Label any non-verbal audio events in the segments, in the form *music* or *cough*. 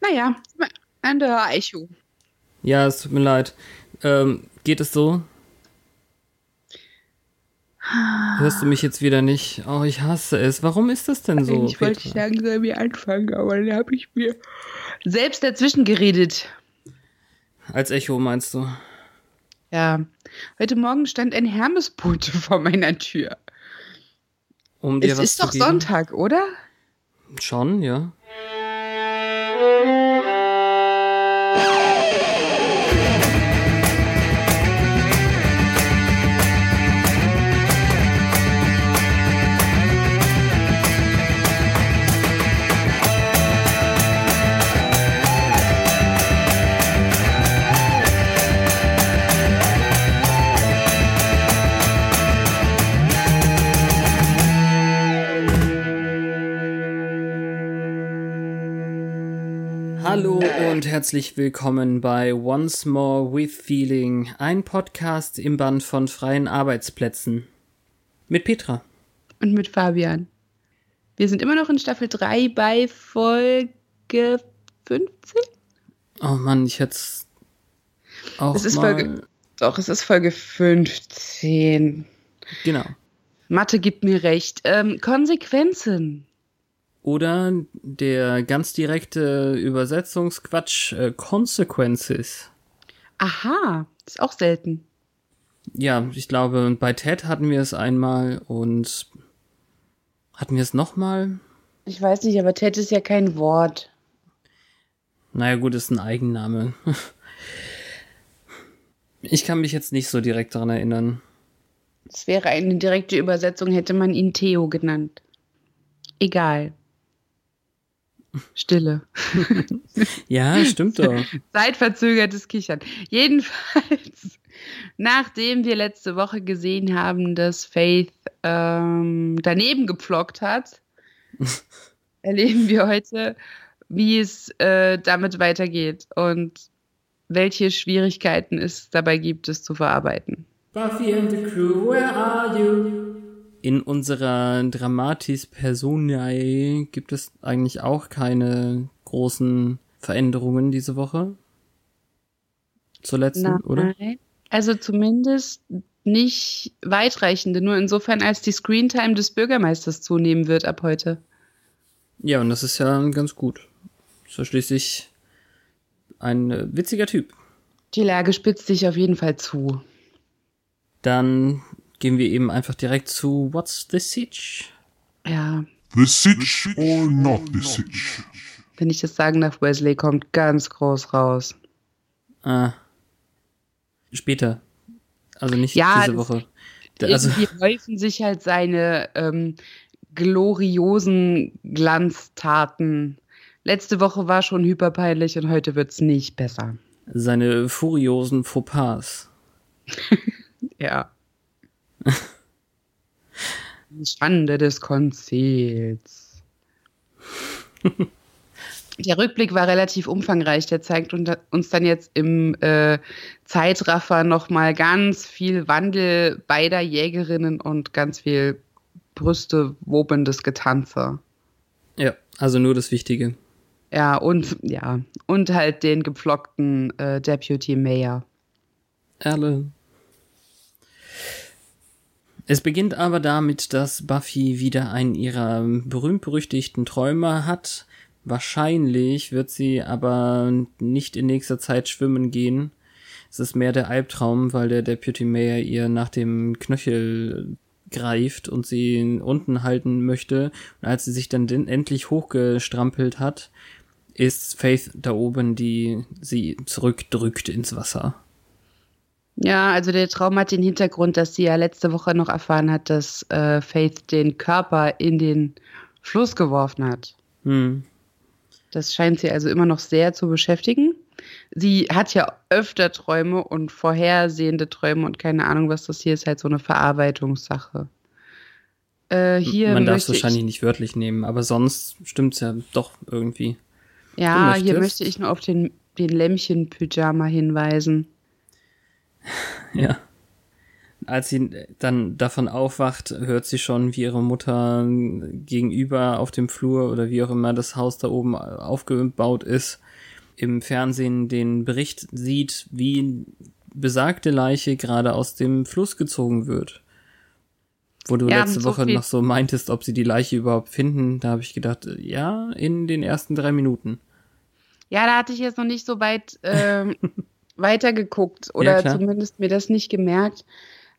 Naja, ein Echo. Ja, es tut mir leid. Ähm, geht es so? Hörst du mich jetzt wieder nicht? Oh, ich hasse es. Warum ist das denn so? Ich wollte langsam hier anfangen, aber dann habe ich mir selbst dazwischen geredet. Als Echo meinst du? Ja. Heute Morgen stand ein Hermesbote vor meiner Tür. Um dir es was ist zu doch geben? Sonntag, oder? Schon, ja. Hallo und herzlich willkommen bei Once More with Feeling, ein Podcast im Band von freien Arbeitsplätzen. Mit Petra. Und mit Fabian. Wir sind immer noch in Staffel 3 bei Folge 15? Oh Mann, ich hätte auch Es ist mal... Folge- Doch, es ist Folge 15. Genau. Mathe gibt mir recht. Ähm, Konsequenzen. Oder der ganz direkte Übersetzungsquatsch äh, Consequences. Aha, ist auch selten. Ja, ich glaube, bei Ted hatten wir es einmal und hatten wir es nochmal? Ich weiß nicht, aber Ted ist ja kein Wort. Naja, gut, ist ein Eigenname. *laughs* Ich kann mich jetzt nicht so direkt daran erinnern. Es wäre eine direkte Übersetzung, hätte man ihn Theo genannt. Egal. Stille. *laughs* Ja, stimmt doch. Zeitverzögertes Kichern. Jedenfalls, *laughs* nachdem wir letzte Woche gesehen haben, dass Faith ähm, daneben geplockt hat, *laughs* erleben wir heute, wie es äh, damit weitergeht und welche Schwierigkeiten es dabei gibt, es zu verarbeiten. Buffy and the crew, where are you? In unserer Dramatis Personae gibt es eigentlich auch keine großen Veränderungen diese Woche. Zur letzten, oder? Also zumindest nicht weitreichende, nur insofern, als die Screentime des Bürgermeisters zunehmen wird ab heute. Ja, und das ist ja ganz gut. Ist ja schließlich ein äh, witziger Typ. Die Lage spitzt sich auf jeden Fall zu. Dann gehen wir eben einfach direkt zu What's the Siege? Ja, The Sitch or not the Sitch? wenn ich das sagen darf, Wesley kommt ganz groß raus. Ah. Später. Also nicht Ja, diese Woche. Also, Irgendwie *laughs* häufen sich halt seine ähm, gloriosen Glanztaten. Letzte Woche war schon hyperpeinlich und heute wird's nicht besser. seine furiosen Fauxpas. *laughs* Ja. Schande des Konzils. Der Rückblick war relativ umfangreich. Der zeigt uns dann jetzt im äh, Zeitraffer nochmal ganz viel Wandel beider Jägerinnen und ganz viel Brüste wobendes Getanze. Ja, also nur das Wichtige. Ja, und ja, und halt den gepflockten äh, Deputy Mayor. Alan. Es beginnt aber damit, dass Buffy wieder einen ihrer berühmt-berüchtigten Träume hat. Wahrscheinlich wird sie aber nicht in nächster Zeit schwimmen gehen. Es ist mehr der Albtraum, weil der Deputy Mayor ihr nach dem Knöchel greift und sie unten halten möchte. Und als sie sich dann endlich hochgestrampelt hat, ist Faith da oben, die sie zurückdrückt ins Wasser. Ja, also der Traum hat den Hintergrund, dass sie ja letzte Woche noch erfahren hat, dass äh, Faith den Körper in den Fluss geworfen hat. Hm. Das scheint sie also immer noch sehr zu beschäftigen. Sie hat ja öfter Träume und vorhersehende Träume und keine Ahnung, was das hier ist, halt so eine Verarbeitungssache. Äh, hier Man darf es wahrscheinlich nicht wörtlich nehmen, aber sonst stimmt's ja doch irgendwie. ja, hier möchte ich nur auf den, den Lämmchen-Pyjama hinweisen. *laughs* Ja. als sie dann davon aufwacht, hört sie schon, wie ihre Mutter gegenüber auf dem Flur oder wie auch immer das Haus da oben aufgebaut ist, im Fernsehen den Bericht sieht, wie besagte Leiche gerade aus dem Fluss gezogen wird. Wo du ja, letzte so Woche noch so meintest, ob sie die Leiche überhaupt finden, da habe ich gedacht, ja, in den ersten drei Minuten. Ja, da hatte ich jetzt noch nicht so weit ähm, *laughs* weitergeguckt oder ja, zumindest mir das nicht gemerkt.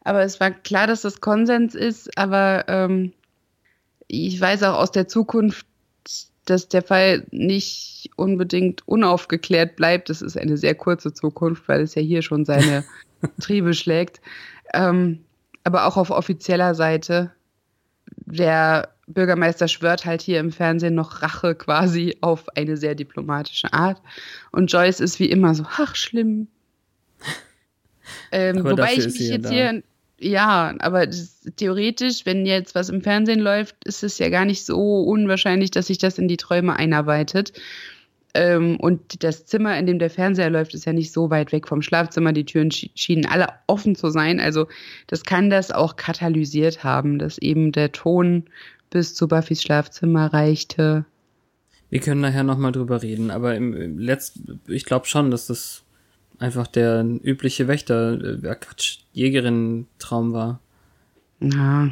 Aber es war klar, dass das Konsens ist, aber ähm, ich weiß auch aus der Zukunft, dass der Fall nicht unbedingt unaufgeklärt bleibt. Das ist eine sehr kurze Zukunft, weil es ja hier schon seine *laughs* Triebe schlägt. Ähm, aber auch auf offizieller Seite. Der Bürgermeister schwört halt hier im Fernsehen noch Rache quasi auf eine sehr diplomatische Art. Und Joyce ist wie immer so, ach, schlimm. Ähm, wobei ich mich jetzt da. hier, ja, aber das, theoretisch, wenn jetzt was im Fernsehen läuft, ist es ja gar nicht so unwahrscheinlich, dass sich das in die Träume einarbeitet. Ähm, und das Zimmer, in dem der Fernseher läuft, ist ja nicht so weit weg vom Schlafzimmer. Die Türen schienen alle offen zu sein. Also das kann das auch katalysiert haben, dass eben der Ton bis zu Buffys Schlafzimmer reichte. Wir können nachher nochmal drüber reden, aber im, im letzten, ich glaube schon, dass das einfach der übliche Wächter, äh, Quatsch, Jägerin-Traum war. Ja.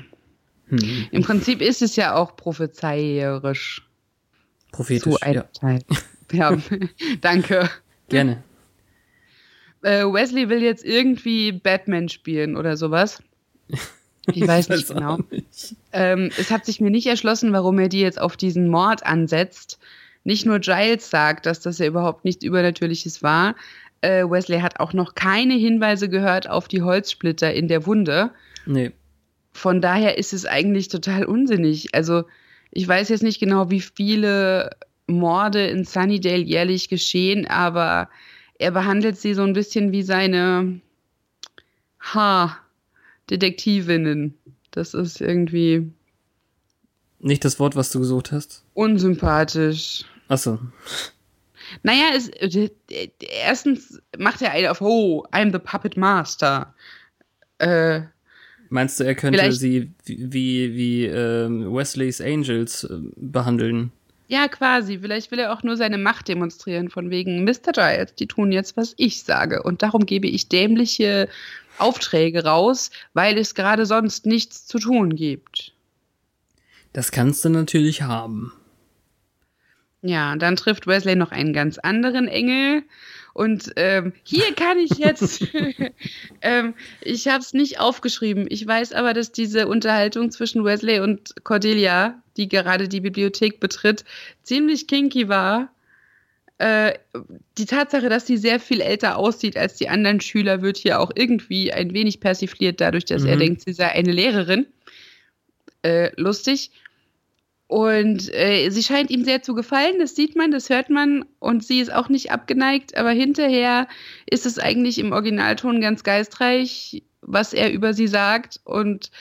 Hm. Im Prinzip ist es ja auch prophezeierisch. Prophetisch, zu ja. Teil. *laughs* Ja, *laughs* danke. Gerne. Äh, Wesley will jetzt irgendwie Batman spielen oder sowas. *laughs* Ich weiß nicht genau. Nicht. Ähm, es hat sich mir nicht erschlossen, warum er die jetzt auf diesen Mord ansetzt. Nicht nur Giles sagt, dass das ja überhaupt nichts Übernatürliches war. Äh, Wesley hat auch noch keine Hinweise gehört auf die Holzsplitter in der Wunde. Nee. Von daher ist es eigentlich total unsinnig. Also, ich weiß jetzt nicht genau, wie viele Morde in Sunnydale jährlich geschehen, aber er behandelt sie so ein bisschen wie seine Ha-Detektivinnen. Das ist irgendwie. Nicht das Wort, was du gesucht hast? Unsympathisch. Achso. Naja, es, äh, erstens macht er einen auf, oh, I'm the Puppet Master. Äh, Meinst du, er könnte sie wie, wie, wie ähm, Wesley's Angels äh, behandeln? Ja, quasi. Vielleicht will er auch nur seine Macht demonstrieren, von wegen Mr. Giles, die tun jetzt, was ich sage. Und darum gebe ich dämliche Aufträge raus, weil es gerade sonst nichts zu tun gibt. Das kannst du natürlich haben. Ja, dann trifft Wesley noch einen ganz anderen Engel und ähm, hier kann ich jetzt, *laughs* ähm, ich habe es nicht aufgeschrieben. Ich weiß aber, dass diese Unterhaltung zwischen Wesley und Cordelia, die gerade die Bibliothek betritt, ziemlich kinky war. Äh, die Tatsache, dass sie sehr viel älter aussieht als die anderen Schüler, wird hier auch irgendwie ein wenig persifliert, dadurch, dass mhm. er denkt, sie sei eine Lehrerin. Äh, lustig. Und äh, sie scheint ihm sehr zu gefallen, das sieht man, das hört man und sie ist auch nicht abgeneigt, aber hinterher ist es eigentlich im Originalton ganz geistreich, was er über sie sagt und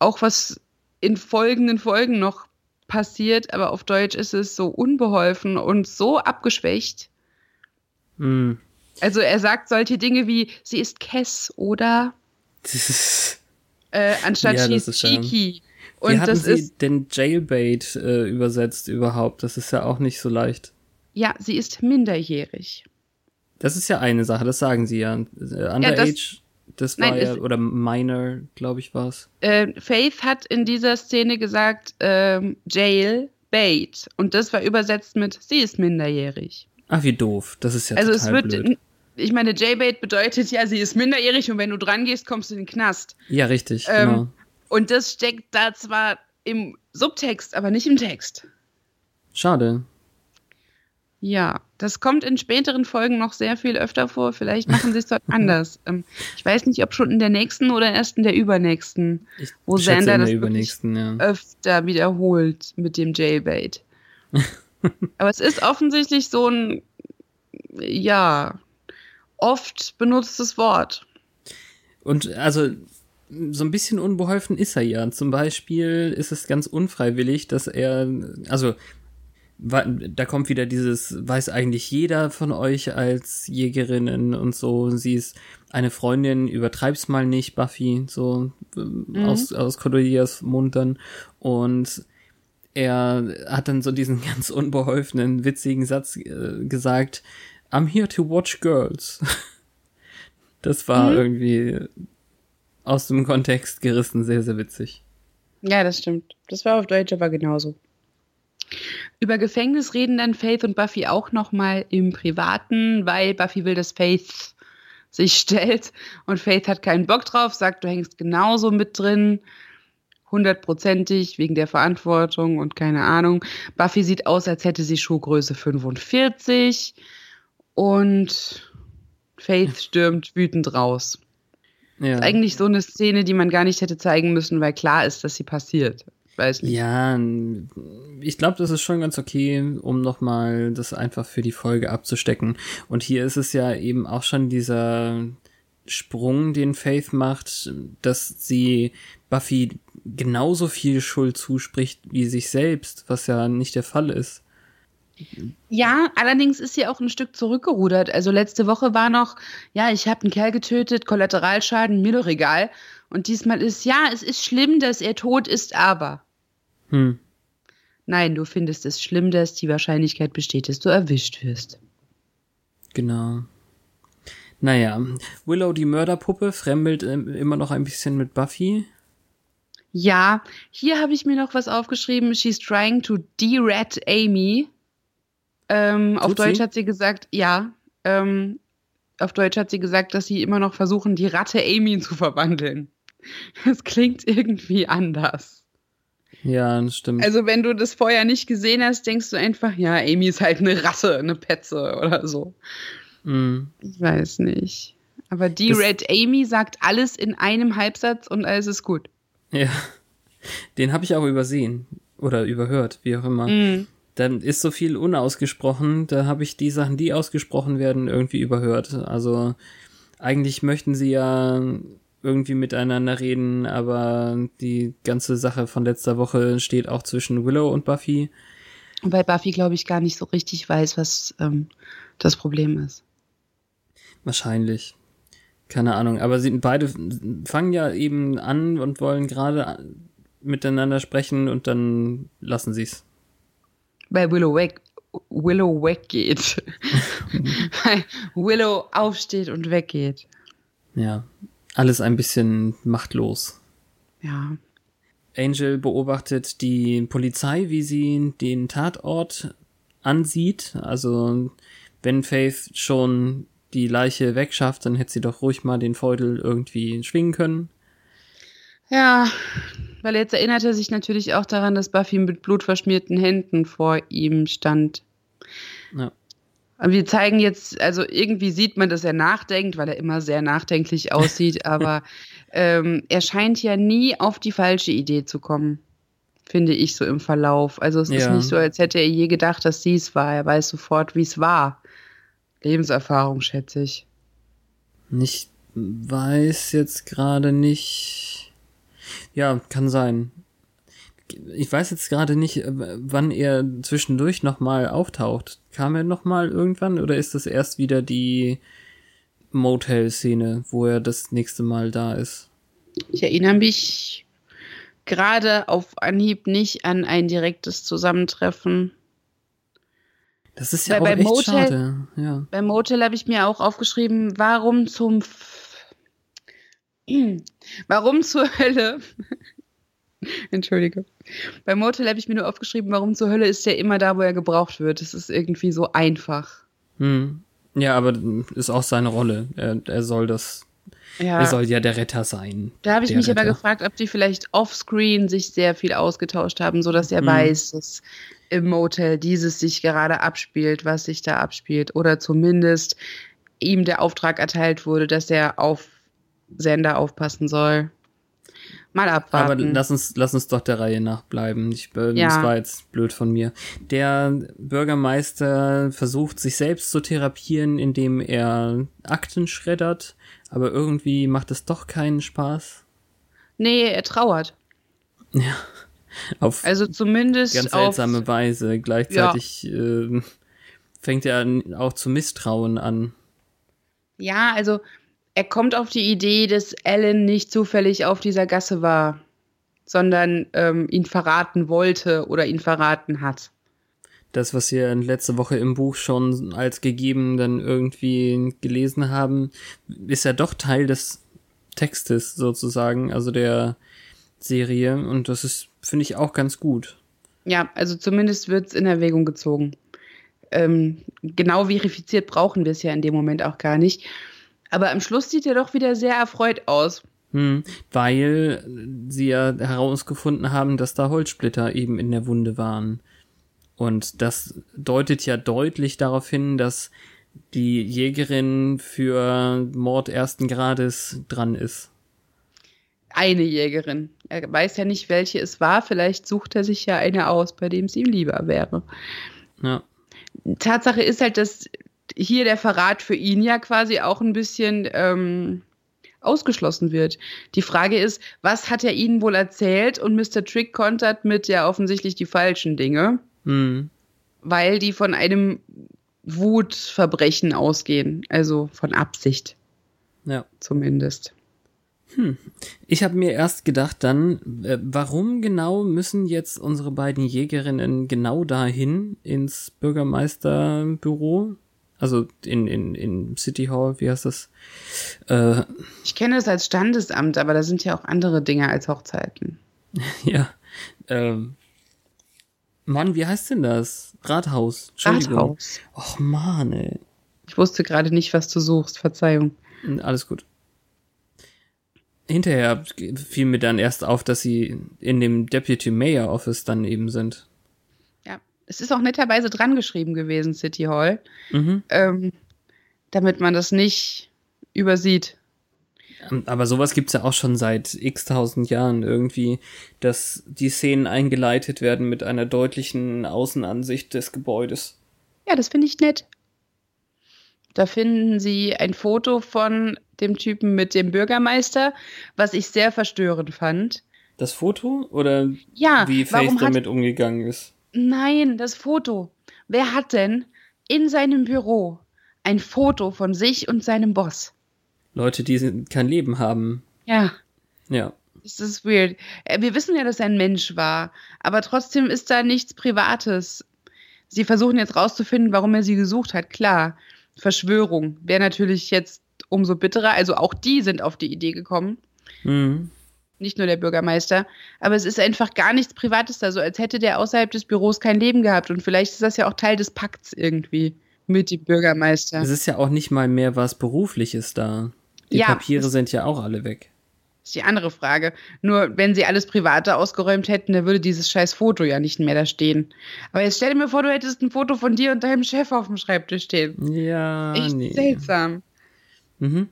auch was in folgenden Folgen noch passiert, aber auf Deutsch ist es so unbeholfen und so abgeschwächt. Mm. Also er sagt solche Dinge wie, sie ist Kess, oder? äh, anstatt ja, sie ist cheeky. Und Wie hatten das Sie ist, denn Jailbait äh, übersetzt überhaupt? Das ist ja auch nicht so leicht. Ja, sie ist minderjährig. Das ist ja eine Sache, das sagen Sie ja. Äh, underage, ja, das, das war nein, ja, oder Minor, glaube ich, war es. Äh, Faith hat in dieser Szene gesagt, ähm, Jailbait. Und das war übersetzt mit, sie ist minderjährig. Ach, wie doof. Das ist ja also total es wird, blöd. Ich meine, Jailbait bedeutet ja, sie ist minderjährig und wenn du dran gehst, kommst du in den Knast. Ja, richtig, ähm, genau. Und das steckt da zwar im Subtext, aber nicht im Text. Schade. Ja, das kommt in späteren Folgen noch sehr viel öfter vor. Vielleicht machen sie es dort *laughs* anders. Ähm, ich weiß nicht, ob schon in der nächsten oder erst in der übernächsten, ich wo Sander das ja. öfter wiederholt mit dem Jailbait. *laughs* Aber es ist offensichtlich so ein, ja, oft benutztes Wort. Und also so ein bisschen unbeholfen ist er ja. Zum Beispiel ist es ganz unfreiwillig, dass er, also da kommt wieder dieses, weiß eigentlich jeder von euch als Jägerinnen und so, sie ist eine Freundin, übertreib's mal nicht, Buffy, so mhm. aus, aus Cordelias Mund dann. Und er hat dann so diesen *laughs* ganz unbeholfenen, witzigen Satz äh, gesagt, I'm here to watch girls. *laughs* das war mhm. irgendwie aus dem Kontext gerissen, sehr, sehr witzig. Ja, das stimmt. Das war auf Deutsch aber genauso. Über Gefängnis reden dann Faith und Buffy auch nochmal im Privaten, weil Buffy will, dass Faith sich stellt und Faith hat keinen Bock drauf, sagt, du hängst genauso mit drin, hundertprozentig wegen der Verantwortung und keine Ahnung. Buffy sieht aus, als hätte sie Schuhgröße 45 und Faith stürmt wütend raus. Ja. Ist eigentlich so eine Szene, die man gar nicht hätte zeigen müssen, weil klar ist, dass sie passiert weiß nicht. Ja, ich glaube, das ist schon ganz okay, um nochmal das einfach für die Folge abzustecken. Und hier ist es ja eben auch schon dieser Sprung, den Faith macht, dass sie Buffy genauso viel Schuld zuspricht wie sich selbst, was ja nicht der Fall ist. Ja, allerdings ist sie auch ein Stück zurückgerudert. Also letzte Woche war noch, ja, ich habe einen Kerl getötet, Kollateralschaden, mir doch egal. Und diesmal ist, ja, es ist schlimm, dass er tot ist, aber. Hm. Nein, du findest es schlimm, dass die Wahrscheinlichkeit besteht, dass du erwischt wirst. Genau. Naja, Willow, die Mörderpuppe, fremdelt immer noch ein bisschen mit Buffy. Ja, hier habe ich mir noch was aufgeschrieben. She's trying to de-rat Amy. Ähm, auf Deutsch sie? hat sie gesagt, ja. Ähm, auf Deutsch hat sie gesagt, dass sie immer noch versuchen, die Ratte Amy zu verwandeln. *laughs* Das klingt irgendwie anders. Ja, das stimmt. Also, wenn du das vorher nicht gesehen hast, denkst du einfach, ja, Amy ist halt eine Ratte, eine Petze oder so. Mm. Ich weiß nicht. Aber die das Red Amy sagt alles in einem Halbsatz und alles ist gut. Ja. Den habe ich auch übersehen. Oder überhört, wie auch immer. Mm. Dann ist so viel unausgesprochen, da habe ich die Sachen, die ausgesprochen werden, irgendwie überhört. Also eigentlich möchten sie ja irgendwie miteinander reden, aber die ganze Sache von letzter Woche steht auch zwischen Willow und Buffy. Weil Buffy, glaube ich, gar nicht so richtig weiß, was ähm, das Problem ist. Wahrscheinlich. Keine Ahnung. Aber sie beide fangen ja eben an und wollen gerade miteinander sprechen und dann lassen sie es. Weil Willow weg, Willow weggeht. Weil *laughs* Willow aufsteht und weggeht. Ja, alles ein bisschen machtlos. Ja. Angel beobachtet die Polizei, wie sie den Tatort ansieht. Also, wenn Faith schon die Leiche wegschafft, dann hätte sie doch ruhig mal den Feudel irgendwie schwingen können. Ja, weil jetzt erinnert er sich natürlich auch daran, dass Buffy mit blutverschmierten Händen vor ihm stand. Ja. Wir zeigen jetzt, also irgendwie sieht man, dass er nachdenkt, weil er immer sehr nachdenklich aussieht, *laughs* aber ähm, er scheint ja nie auf die falsche Idee zu kommen, finde ich so im Verlauf. Also es ja. ist nicht so, als hätte er je gedacht, dass sie es war. Er weiß sofort, wie es war. Lebenserfahrung, schätze ich. Ich weiß jetzt gerade nicht. Ja, kann sein ich weiß jetzt gerade nicht, äh, wann er zwischendurch nochmal auftaucht. Kam er nochmal irgendwann oder ist das erst wieder die Motel-Szene, wo er das nächste Mal da ist? Ich erinnere mich gerade auf Anhieb nicht an ein direktes Zusammentreffen. Das ist ja Weil auch echt Motel, schade. Ja. Beim Motel habe ich mir auch aufgeschrieben, warum zum F *clears throat* Warum zur Hölle *laughs* Entschuldige. Beim Motel habe ich mir nur aufgeschrieben, warum zur Hölle ist der immer da, wo er gebraucht wird. Das ist irgendwie so einfach. Hm. Ja, aber ist auch seine Rolle. Er, er soll das. Ja. Er soll ja der Retter sein. Da habe ich mich Retter. aber gefragt, ob die vielleicht offscreen sich sehr viel ausgetauscht haben, sodass er hm. weiß, dass im Motel dieses sich gerade abspielt, was sich da abspielt. Oder zumindest ihm der Auftrag erteilt wurde, dass er auf Sender aufpassen soll. Mal abwarten. Aber lass uns, lass uns doch der Reihe nach bleiben. Ich, äh, ja. Das war jetzt blöd von mir. Der Bürgermeister versucht, sich selbst zu therapieren, indem er Akten schreddert, aber irgendwie macht es doch keinen Spaß. Nee, er trauert. Ja. Auf Also zumindest ganz auf, seltsame Weise. Gleichzeitig ähm, fängt er auch zu misstrauen an. Ja, also er kommt auf die Idee, dass Alan nicht zufällig auf dieser Gasse war, sondern ähm, ihn verraten wollte oder ihn verraten hat. Das, was wir letzte Woche im Buch schon als gegeben dann irgendwie gelesen haben, ist ja doch Teil des Textes sozusagen, also der Serie. Und das ist, finde ich, auch ganz gut. Ja, also zumindest wird es in Erwägung gezogen. Ähm, genau verifiziert brauchen wir es ja in dem Moment auch gar nicht. Aber am Schluss sieht er doch wieder sehr erfreut aus. Hm, weil sie ja herausgefunden haben, dass da Holzsplitter eben in der Wunde waren. Und das deutet ja deutlich darauf hin, dass die Jägerin für Mord ersten Grades dran ist. Eine Jägerin. Er weiß ja nicht, welche es war. Vielleicht sucht er sich ja eine aus, bei dem es ihm lieber wäre. Ja. Tatsache ist halt, dass hier der Verrat für ihn ja quasi auch ein bisschen ähm, ausgeschlossen wird. Die Frage ist, was hat er ihnen wohl erzählt? Und Mr. Trick kontert mit ja offensichtlich die falschen Dinge, Hm. weil die von einem Wutverbrechen ausgehen, also von Absicht Ja. zumindest. Ich habe mir erst gedacht dann, äh, warum genau müssen jetzt unsere beiden Jägerinnen genau dahin ins Bürgermeisterbüro? Also in, in, in City Hall, wie heißt das? Äh, Ich kenne es als Standesamt, aber da sind ja auch andere Dinge als Hochzeiten. *laughs* ja. Ähm, Mann, wie heißt denn das? Rathaus. Entschuldigung. Rathaus. Och Mann, ey. Ich wusste gerade nicht, was du suchst. Verzeihung. Alles gut. Hinterher fiel mir dann erst auf, dass sie in dem Deputy Mayor Office dann eben sind. Es ist auch netterweise dran geschrieben gewesen, City Hall, Mhm. ähm, damit man das nicht übersieht. Aber sowas gibt's ja auch schon seit x tausend Jahren irgendwie, dass die Szenen eingeleitet werden mit einer deutlichen Außenansicht des Gebäudes. Ja, das finde ich nett. Da finden Sie ein Foto von dem Typen mit dem Bürgermeister, was ich sehr verstörend fand. Das Foto oder Ja, wie Faith damit umgegangen ist? Nein, das Foto. Wer hat denn in seinem Büro ein Foto von sich und seinem Boss? Leute, die kein Leben haben. Ja, Ja. das ist weird. Äh, Wir wissen ja, dass er ein Mensch war, aber trotzdem ist da nichts Privates. Sie versuchen jetzt rauszufinden, warum er sie gesucht hat. Klar, Verschwörung wäre natürlich jetzt umso bitterer. Also auch die sind auf die Idee gekommen, Mhm. Nicht nur der Bürgermeister. Aber es ist einfach gar nichts Privates da, so als hätte der außerhalb des Büros kein Leben gehabt. Und vielleicht ist das ja auch Teil des Pakts irgendwie mit dem Bürgermeister. Es ist ja auch nicht mal mehr was Berufliches da. Die Ja, Papiere sind ja auch alle weg. ist die andere Frage. Nur wenn sie alles Private ausgeräumt hätten, dann würde dieses scheiß Foto ja nicht mehr da stehen. Aber jetzt stell dir mir vor, du hättest ein Foto von dir und deinem Chef auf dem Schreibtisch stehen. Ja, Echt nee. seltsam. Mhm.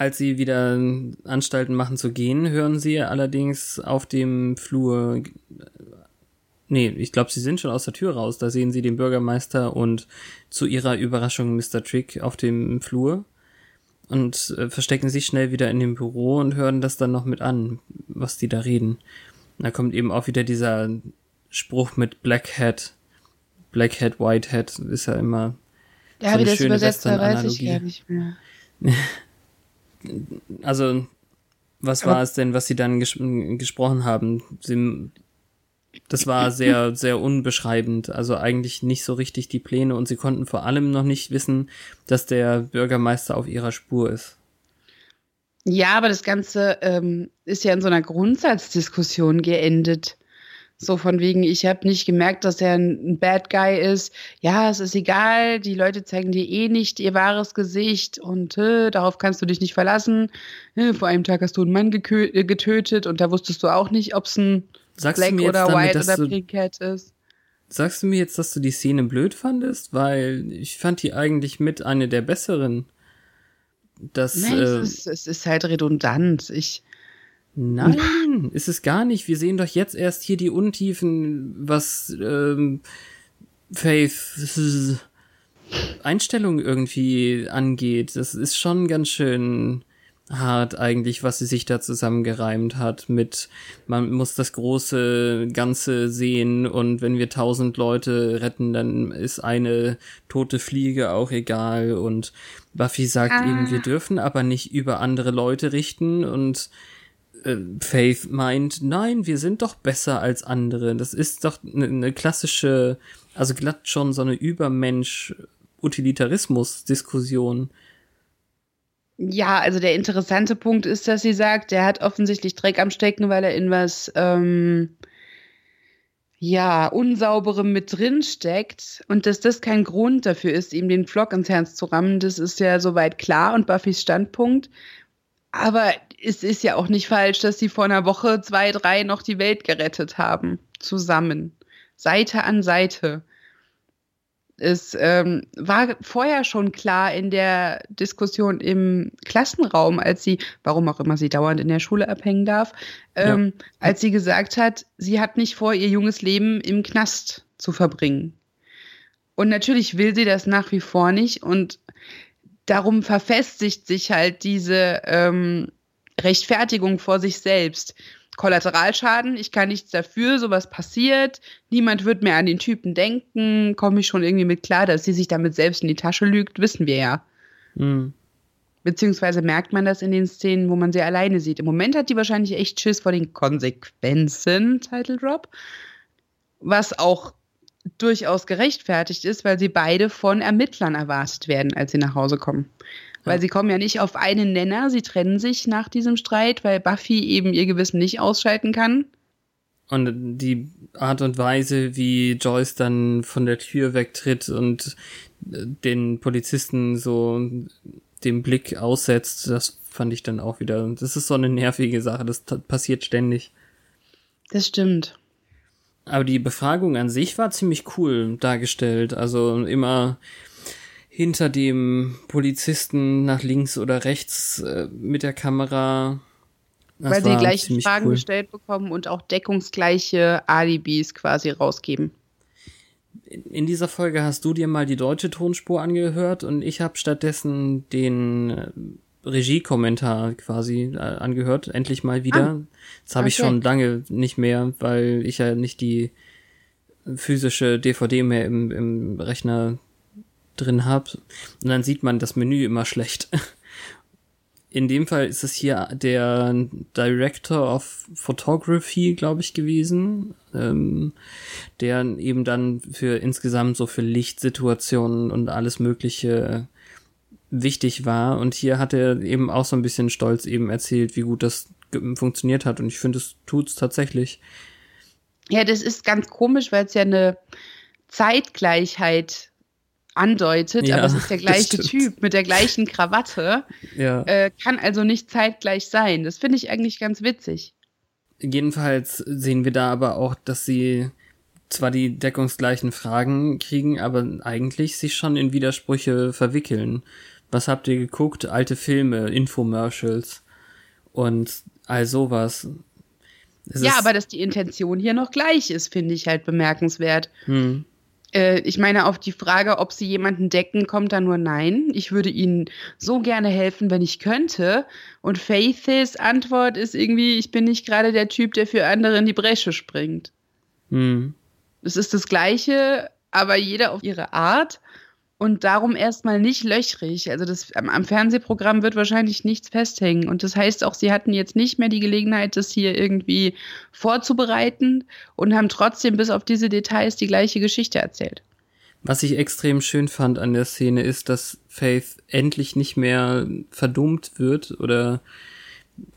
Als sie wieder Anstalten machen zu gehen, hören sie allerdings auf dem Flur. Nee, ich glaube, sie sind schon aus der Tür raus. Da sehen sie den Bürgermeister und zu ihrer Überraschung Mr. Trick auf dem Flur und äh, verstecken sich schnell wieder in dem Büro und hören das dann noch mit an, was die da reden. Da kommt eben auch wieder dieser Spruch mit Black Hat. Black Hat, White Hat ist ja immer Ja, So wie eine das schöne übersetzt war, weiß ich gar nicht mehr. *laughs* Also, was war es denn, was sie dann ges gesprochen haben? Sie, das war sehr, sehr unbeschreibend. Also eigentlich nicht so richtig die Pläne und sie konnten vor allem noch nicht wissen, dass der Bürgermeister auf ihrer Spur ist. Ja, aber das Ganze ähm, ist ja in so einer Grundsatzdiskussion geendet. So von wegen, ich habe nicht gemerkt, dass er ein, Bad Guy ist. Ja, es ist egal, die Leute zeigen dir eh nicht ihr wahres Gesicht und äh, darauf kannst du dich nicht verlassen. Äh, vor einem Tag hast du einen Mann äh, getötet und da wusstest du auch nicht, ob es ein Sagst Black oder damit, White oder Pink Cat ist. sagst du mir jetzt, dass du die Szene blöd fandest? Weil ich fand die eigentlich mit eine der besseren. Das, Nein, äh, es, ist, es ist halt redundant. Ich, Nein, ist es gar nicht. Wir sehen doch jetzt erst hier die Untiefen, was ähm, Faith Einstellung irgendwie angeht. Das ist schon ganz schön hart eigentlich, was sie sich da zusammengereimt hat mit, man muss das große Ganze sehen und wenn wir tausend Leute retten, dann ist eine tote Fliege auch egal und Buffy sagt ah. eben, wir dürfen aber nicht über andere Leute richten und äh, Faith meint, nein, wir sind doch besser als andere. Das ist doch eine ne klassische, also glatt schon so eine Übermensch-Utilitarismus-Diskussion. Ja, also der interessante Punkt ist, dass sie sagt, der hat offensichtlich Dreck am Stecken, weil er in was ähm, ja unsauberem mit drin steckt und dass das kein Grund dafür ist, ihm den Flock ins Herz zu rammen, das ist ja soweit klar und Buffys Standpunkt. Aber es ist ja auch nicht falsch, dass sie vor einer Woche zwei, drei noch die Welt gerettet haben, zusammen, Seite an Seite. Es ähm, war vorher schon klar in der Diskussion im Klassenraum, als sie, warum auch immer sie dauernd in der Schule abhängen darf, ähm, ja. als sie gesagt hat, sie hat nicht vor, ihr junges Leben im Knast zu verbringen. Und natürlich will sie das nach wie vor nicht und darum verfestigt sich halt diese ähm, Rechtfertigung vor sich selbst. Kollateralschaden, ich kann nichts dafür, sowas passiert, niemand wird mehr an den Typen denken, komme ich schon irgendwie mit klar, dass sie sich damit selbst in die Tasche lügt, wissen wir ja. Mhm. Beziehungsweise merkt man das in den Szenen, wo man sie alleine sieht. Im Moment hat die wahrscheinlich echt Schiss vor den Konsequenzen, Title Drop. Was auch durchaus gerechtfertigt ist, weil sie beide von Ermittlern erwartet werden, als sie nach Hause kommen. Weil ja. sie kommen ja nicht auf einen Nenner, sie trennen sich nach diesem Streit, weil Buffy eben ihr Gewissen nicht ausschalten kann. Und die Art und Weise, wie Joyce dann von der Tür wegtritt und äh, den Polizisten so den Blick aussetzt, das fand ich dann auch wieder. Das ist so eine nervige Sache, das passiert ständig. Das stimmt. Aber die Befragung an sich war ziemlich cool dargestellt. Also immer hinter dem Polizisten nach links oder rechts äh, mit der Kamera. Das Weil sie die gleichen Fragen cool. gestellt bekommen und auch deckungsgleiche Alibis quasi rausgeben. In dieser Folge hast du dir mal die deutsche Tonspur angehört und ich habe stattdessen den äh, Regiekommentar quasi äh, angehört, endlich mal wieder. Ah, das habe okay. ich schon lange nicht mehr, weil ich ja nicht die physische DVD mehr im, im Rechner drin habe. Und dann sieht man das Menü immer schlecht. *laughs* In dem Fall ist es hier der Director of Photography, glaube ich, gewesen, ähm, der eben dann für insgesamt so für Lichtsituationen und alles Mögliche wichtig war. Und hier hat er eben auch so ein bisschen stolz eben erzählt, wie gut das funktioniert hat. Und ich finde, es tut's tatsächlich. Ja, das ist ganz komisch, weil es ja eine Zeitgleichheit andeutet, ja, aber es ist der *laughs* gleiche Typ mit der gleichen Krawatte. Ja. Äh, kann also nicht zeitgleich sein. Das finde ich eigentlich ganz witzig. Jedenfalls sehen wir da aber auch, dass sie zwar die deckungsgleichen Fragen kriegen, aber eigentlich sich schon in Widersprüche verwickeln. Was habt ihr geguckt? Alte Filme, Infomercials und all sowas. Es ja, aber dass die Intention hier noch gleich ist, finde ich halt bemerkenswert. Hm. Äh, ich meine, auf die Frage, ob sie jemanden decken, kommt da nur Nein. Ich würde ihnen so gerne helfen, wenn ich könnte. Und Faiths Antwort ist irgendwie, ich bin nicht gerade der Typ, der für andere in die Bresche springt. Hm. Es ist das Gleiche, aber jeder auf ihre Art und darum erstmal nicht löchrig. Also das am, am, Fernsehprogramm wird wahrscheinlich nichts festhängen. Und das heißt auch, sie hatten jetzt nicht mehr die Gelegenheit, das hier irgendwie vorzubereiten und haben trotzdem bis auf diese Details die gleiche Geschichte erzählt. Was ich extrem schön fand an der Szene ist, dass Faith endlich nicht mehr verdummt wird oder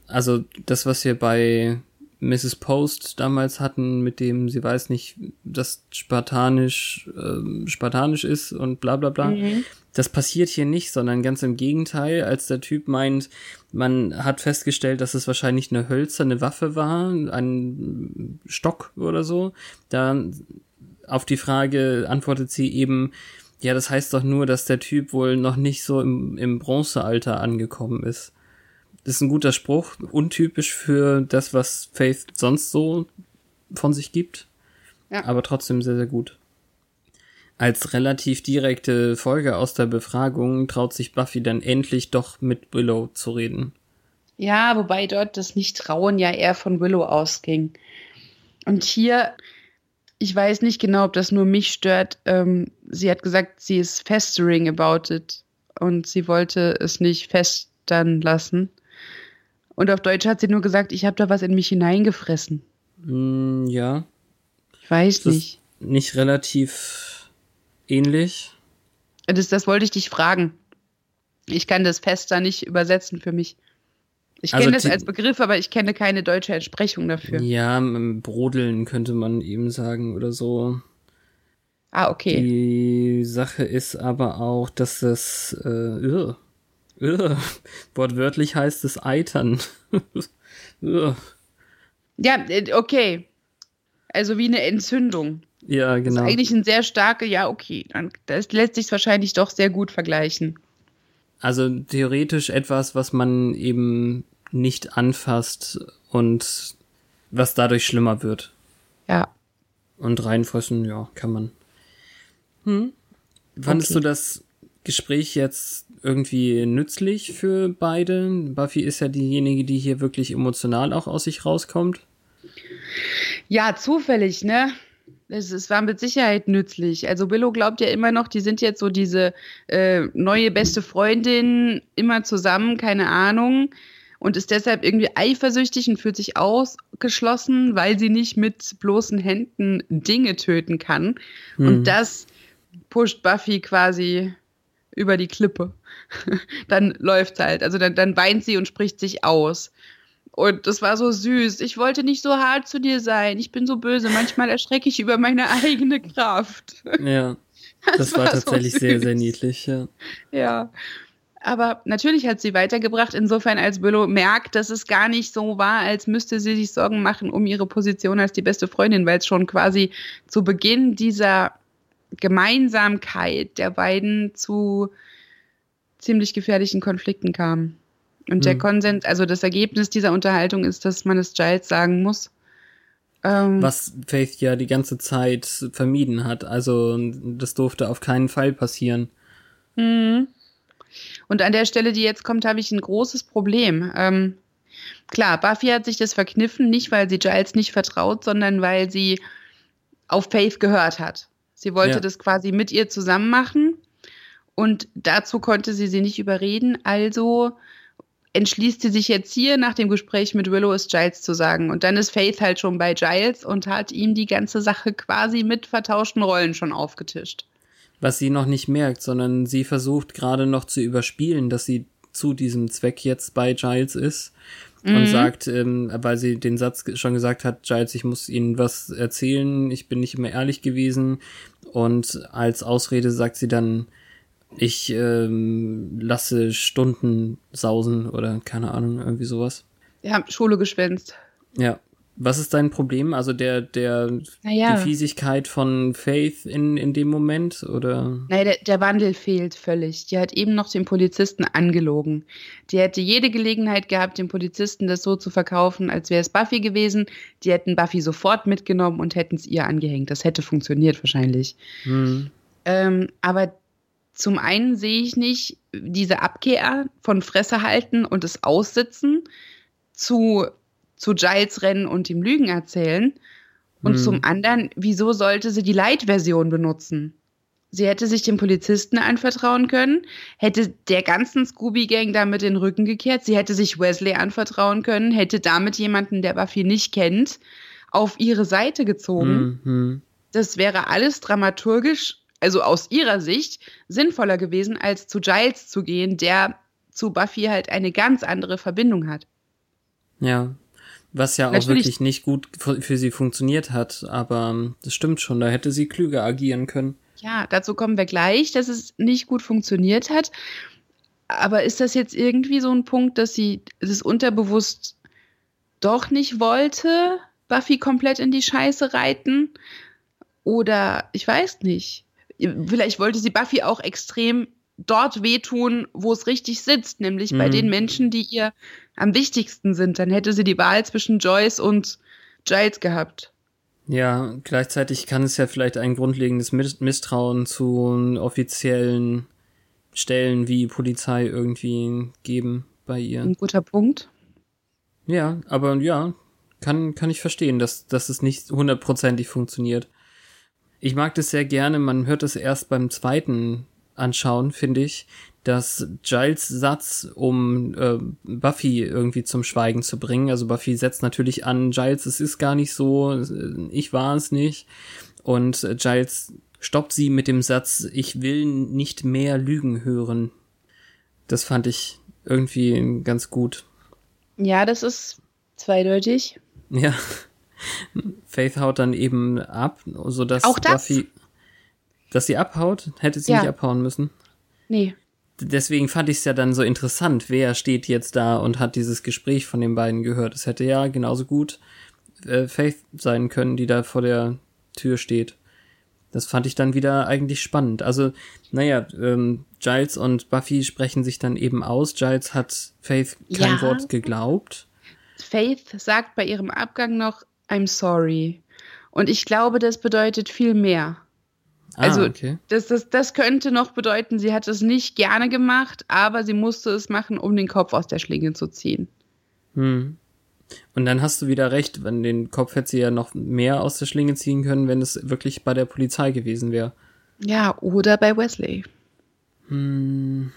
also das, was wir bei Mrs. Post damals hatten, mit dem sie weiß nicht, dass spartanisch äh, spartanisch ist und bla bla bla. Mhm. Das passiert hier nicht, sondern ganz im Gegenteil, als der Typ meint, man hat festgestellt, dass es wahrscheinlich eine hölzerne Waffe war, ein Stock oder so. Da auf die Frage antwortet sie eben, ja, das heißt doch nur, dass der Typ wohl noch nicht so im, im Bronzealter angekommen ist. Das ist ein guter Spruch, untypisch für das, was Faith sonst so von sich gibt. Ja. Aber trotzdem sehr, sehr gut. Als relativ direkte Folge aus der Befragung traut sich Buffy dann endlich doch mit Willow zu reden. Ja, wobei dort das Nicht-Trauen ja eher von Willow ausging. Und hier, ich weiß nicht genau, ob das nur mich stört. Ähm, sie hat gesagt, sie ist festering about it und sie wollte es nicht festern lassen. Und auf Deutsch hat sie nur gesagt, ich habe da was in mich hineingefressen. Mm, ja. Ich weiß Das nicht. ist nicht relativ ähnlich. Das, das wollte ich dich fragen. Ich kann das fester nicht übersetzen für mich. Ich Also kenne das die- als Begriff, aber ich kenne keine deutsche Entsprechung dafür. Ja, brodeln könnte man eben sagen oder so. Ah, okay. Die Sache ist aber auch, dass das äh, irr, wortwörtlich heißt es eitern. *laughs* Ja, äh, okay. Also wie eine Entzündung. ja, Das genau. ist eigentlich ein sehr starke, ja, okay. Dann, das lässt sich wahrscheinlich doch sehr gut vergleichen. Also theoretisch etwas, was man eben nicht anfasst und was dadurch schlimmer wird. Ja. Und reinfressen, ja, kann man. Hm. Fandest Okay. du das Gespräch jetzt irgendwie nützlich für beide? Buffy ist ja diejenige, die hier wirklich emotional auch aus sich rauskommt. Ja, zufällig, ne? Es, es war mit Sicherheit nützlich. Also Willow glaubt ja immer noch, die sind jetzt so diese äh, neue beste Freundin, immer zusammen, keine Ahnung. Und ist deshalb irgendwie eifersüchtig und fühlt sich ausgeschlossen, weil sie nicht mit bloßen Händen Dinge töten kann. Hm. Und das pusht Buffy quasi über die Klippe. *laughs* dann läuft halt. Also dann, dann weint sie und spricht sich aus. Und das war so süß. Ich wollte nicht so hart zu dir sein. Ich bin so böse. Manchmal erschrecke ich über meine eigene Kraft. *laughs* Ja, das, war, war so tatsächlich sehr, sehr süß. niedlich, ja. Ja. Aber natürlich hat sie weitergebracht, insofern als Willow merkt, dass es gar nicht so war, als müsste sie sich Sorgen machen um ihre Position als die beste Freundin, weil es schon quasi zu Beginn dieser Gemeinsamkeit der beiden zu ziemlich gefährlichen Konflikten kam. Und der Hm. Konsens, also das Ergebnis dieser Unterhaltung ist, dass man es Giles sagen muss. Ähm, Was Faith ja die ganze Zeit vermieden hat. Also das durfte auf keinen Fall passieren. Mhm. Und an der Stelle, die jetzt kommt, habe ich ein großes Problem. Ähm, klar, Buffy hat sich das verkniffen, nicht weil sie Giles nicht vertraut, sondern weil sie auf Faith gehört hat. Sie wollte Ja. das quasi mit ihr zusammen machen und dazu konnte sie sie nicht überreden. Also entschließt sie sich jetzt hier nach dem Gespräch mit Willow es Giles zu sagen. Und dann ist Faith halt schon bei Giles und hat ihm die ganze Sache quasi mit vertauschten Rollen schon aufgetischt. Was sie noch nicht merkt, sondern sie versucht gerade noch zu überspielen, dass sie zu diesem Zweck jetzt bei Giles ist. Und Mhm. sagt, ähm, weil sie den Satz schon gesagt hat, Giles, ich muss Ihnen was erzählen, ich bin nicht immer ehrlich gewesen. Und als Ausrede sagt sie dann, ich ähm, lasse Stunden sausen oder keine Ahnung, irgendwie sowas. Ja, Schule geschwänzt. Ja. Was ist dein Problem? Also der, der, Naja. die Fiesigkeit von Faith in, in dem Moment oder? Nein, der, der Wandel fehlt völlig. Die hat eben noch den Polizisten angelogen. Die hätte jede Gelegenheit gehabt, dem Polizisten das so zu verkaufen, als wäre es Buffy gewesen. Die hätten Buffy sofort mitgenommen und hätten es ihr angehängt. Das hätte funktioniert wahrscheinlich. Hm. Ähm, aber zum einen sehe ich nicht diese Abkehr von Fresse halten und es aussitzen zu, zu Giles rennen und ihm Lügen erzählen. Und Hm. zum anderen, wieso sollte sie die Light-Version benutzen? Sie hätte sich dem Polizisten anvertrauen können, hätte der ganzen Scooby-Gang damit den Rücken gekehrt, sie hätte sich Wesley anvertrauen können, hätte damit jemanden, der Buffy nicht kennt, auf ihre Seite gezogen Hm, hm. das wäre alles dramaturgisch, also aus ihrer Sicht, sinnvoller gewesen, als zu Giles zu gehen, der zu Buffy halt eine ganz andere Verbindung hat. Ja. Was ja auch Natürlich- wirklich nicht gut für sie funktioniert hat, aber ähm, das stimmt schon, da hätte sie klüger agieren können. Ja, dazu kommen wir gleich, dass es nicht gut funktioniert hat. Aber ist das jetzt irgendwie so ein Punkt, dass sie es unterbewusst doch nicht wollte, Buffy komplett in die Scheiße reiten? Oder ich weiß nicht. Vielleicht wollte sie Buffy auch extrem dort wehtun, wo es richtig sitzt, nämlich bei Mhm. den Menschen, die ihr am wichtigsten sind. Dann hätte sie die Wahl zwischen Joyce und Giles gehabt. Ja, gleichzeitig kann es ja vielleicht ein grundlegendes Mis- Misstrauen zu offiziellen Stellen wie Polizei irgendwie geben bei ihr. Ein guter Punkt. Ja, aber ja, kann, kann ich verstehen, dass, dass es nicht hundertprozentig funktioniert. Ich mag das sehr gerne, man hört es erst beim zweiten Anschauen, finde ich, dass Giles Satz, um äh, Buffy irgendwie zum Schweigen zu bringen, also Buffy setzt natürlich an, Giles, es ist gar nicht so, ich war es nicht. Und Giles stoppt sie mit dem Satz, ich will nicht mehr Lügen hören. Das fand ich irgendwie ganz gut. Ja, das ist zweideutig. Ja. Faith haut dann eben ab, sodass Auch das? Buffy, dass sie abhaut, hätte sie Ja. nicht abhauen müssen. Nee. Deswegen fand ich es ja dann so interessant, wer steht jetzt da und hat dieses Gespräch von den beiden gehört. Es hätte ja genauso gut äh, Faith sein können, die da vor der Tür steht. Das fand ich dann wieder eigentlich spannend. Also, naja, ähm, Giles und Buffy sprechen sich dann eben aus. Giles hat Faith kein Ja. Wort geglaubt. Faith sagt bei ihrem Abgang noch, I'm sorry. Und ich glaube, das bedeutet viel mehr. Also, ah, okay. Das, das, das könnte noch bedeuten, sie hat es nicht gerne gemacht, aber sie musste es machen, um den Kopf aus der Schlinge zu ziehen. Hm. Und dann hast du wieder recht, wenn den Kopf hätte sie ja noch mehr aus der Schlinge ziehen können, wenn es wirklich bei der Polizei gewesen wäre. Ja, oder bei Wesley. Hm.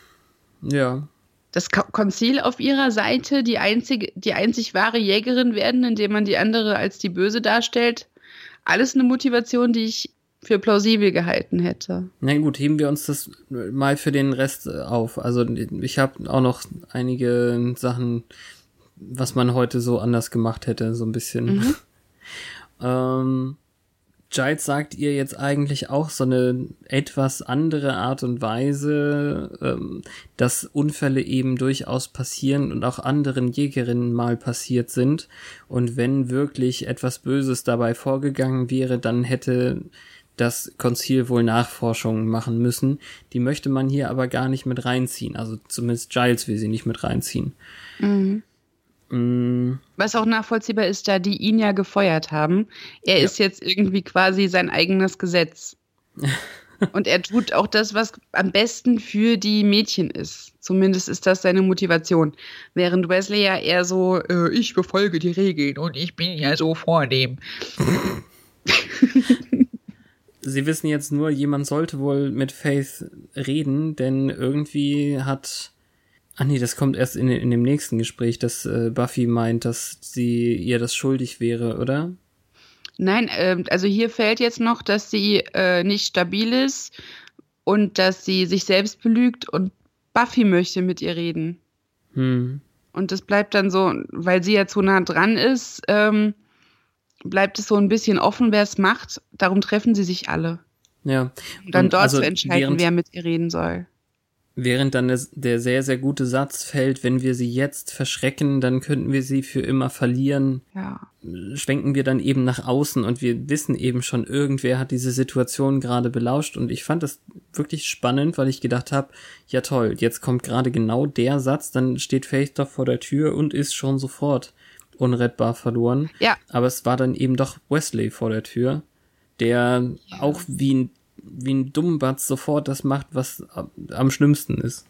Ja. Das Ko- Konzil auf ihrer Seite, die, einzige, die einzig wahre Jägerin werden, indem man die andere als die Böse darstellt. Alles eine Motivation, die ich für plausibel gehalten hätte. Na gut, heben wir uns das mal für den Rest auf. Also ich habe auch noch einige Sachen, was man heute so anders gemacht hätte, so ein bisschen. *laughs* ähm, Giles sagt ihr jetzt eigentlich auch so eine etwas andere Art und Weise, ähm, dass Unfälle eben durchaus passieren und auch anderen Jägerinnen mal passiert sind. Und wenn wirklich etwas Böses dabei vorgegangen wäre, dann hätte das Konzil wohl Nachforschungen machen müssen. Die möchte man hier aber gar nicht mit reinziehen. Also zumindest Giles will sie nicht mit reinziehen. Mm, Was auch nachvollziehbar ist, da die ihn ja gefeuert haben. Er Ja. ist jetzt irgendwie quasi sein eigenes Gesetz. *laughs* Und er tut auch das, was am besten für die Mädchen ist. Zumindest ist das seine Motivation. Während Wesley ja eher so, äh, ich befolge die Regeln und ich bin ja so vornehm. *laughs* Sie wissen jetzt nur, jemand sollte wohl mit Faith reden, denn irgendwie hat. Ah nee, das kommt erst in, in dem nächsten Gespräch, dass äh, Buffy meint, dass sie ihr das schuldig wäre, oder? Nein, ähm, also hier fällt jetzt noch, dass sie äh, nicht stabil ist und dass sie sich selbst belügt und Buffy möchte mit ihr reden. Hm. Und das bleibt dann so, weil sie ja zu nah dran ist, ähm, bleibt es so ein bisschen offen, wer es macht. Darum treffen sie sich alle. Ja. Um dann Und dort also zu entscheiden, während, wer mit ihr reden soll. Während dann das, der sehr, sehr gute Satz fällt, wenn wir sie jetzt verschrecken, dann könnten wir sie für immer verlieren. Ja. schwenken wir dann eben nach außen und wir wissen eben schon, irgendwer hat diese Situation gerade belauscht und ich fand das wirklich spannend, weil ich gedacht habe, ja toll, jetzt kommt gerade genau der Satz, dann steht Faith doch vor der Tür und ist schon sofort unrettbar verloren. Ja. Aber es war dann eben doch Wesley vor der Tür, der auch wie ein, wie ein Dummbatz sofort das macht, was am- schlimmsten ist.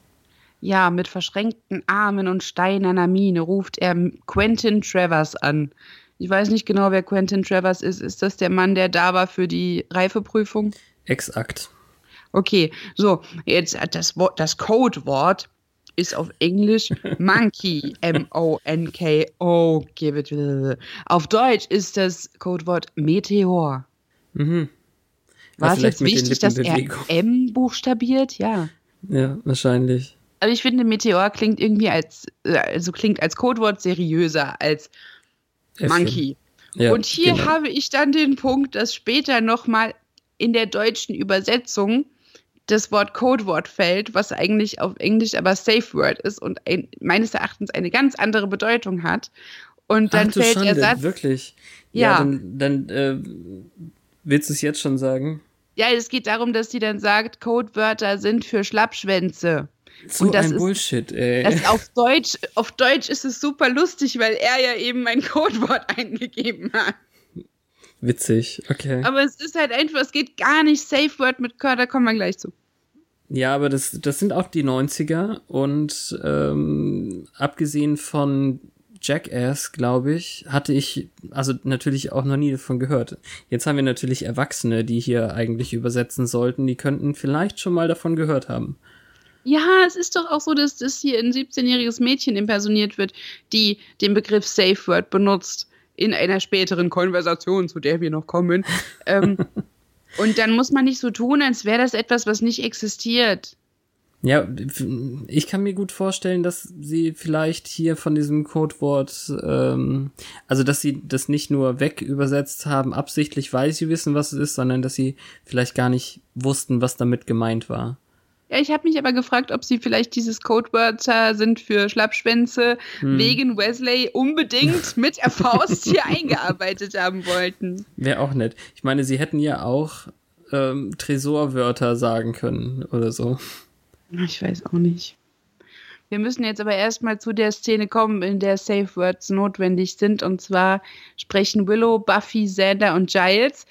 Ja, mit verschränkten Armen und steinerner Miene ruft er Quentin Travers an. Ich weiß nicht genau, wer Quentin Travers ist. Ist das der Mann, der da war für die Reifeprüfung? Exakt. Okay, so, jetzt hat das Wort, das Codewort ist auf Englisch Monkey, M-O-N-K-O, give it. Auf Deutsch ist das Codewort Meteor. Mhm. War es jetzt wichtig, dass er. M buchstabiert? Ja. Ja, wahrscheinlich. Aber ich finde, Meteor klingt irgendwie als, äh, also klingt als Codewort seriöser als. Monkey. Ja, Und hier genau. habe ich dann den Punkt, dass später nochmal in der deutschen Übersetzung das Wort Codewort fällt, was eigentlich auf Englisch aber Safe Word ist und ein, meines Erachtens eine ganz andere Bedeutung hat. Und dann Ach, fällt Schande, der Satz, Wirklich? Ja. dann, dann äh, willst du es jetzt schon sagen? ja, es geht darum, dass sie dann sagt, Codewörter sind für Schlappschwänze. So Und das ein ist- Bullshit, ey. Das auf Deutsch, auf Deutsch ist es super lustig, weil er ja eben ein Codewort *laughs* eingegeben hat. Witzig, okay. Aber es ist halt einfach, es geht gar nicht Safe Word mit K, da kommen wir gleich zu. Ja, aber das, das sind auch die 90er und ähm, abgesehen von Jackass, glaube ich, hatte ich also natürlich auch noch nie davon gehört. Jetzt haben wir natürlich Erwachsene, die hier eigentlich übersetzen sollten, die könnten vielleicht schon mal davon gehört haben. Ja, es ist doch auch so, dass das hier ein 17-jähriges Mädchen impersoniert wird, die den Begriff Safe Word benutzt in einer späteren Konversation, zu der wir noch kommen. ähm, *laughs* und dann muss man nicht so tun, als wäre das etwas, was nicht existiert. Ja, ich kann mir gut vorstellen, dass sie vielleicht hier von diesem Codewort, ähm, also dass sie das nicht nur weg übersetzt haben, absichtlich, weil sie wissen, was es ist, sondern dass sie vielleicht gar nicht wussten, was damit gemeint war. Ja, ich habe mich aber gefragt, ob sie vielleicht dieses Codewörter sind für Schlappschwänze hm. wegen Wesley unbedingt *laughs* mit der Faust hier eingearbeitet haben wollten. Wäre auch nett. Ich meine, sie hätten ja auch ähm, Tresorwörter sagen können oder so. Ich weiß auch nicht. Wir müssen jetzt aber erstmal zu der Szene kommen, in der Safe Words notwendig sind. Und zwar sprechen Willow, Buffy, Xander und Giles.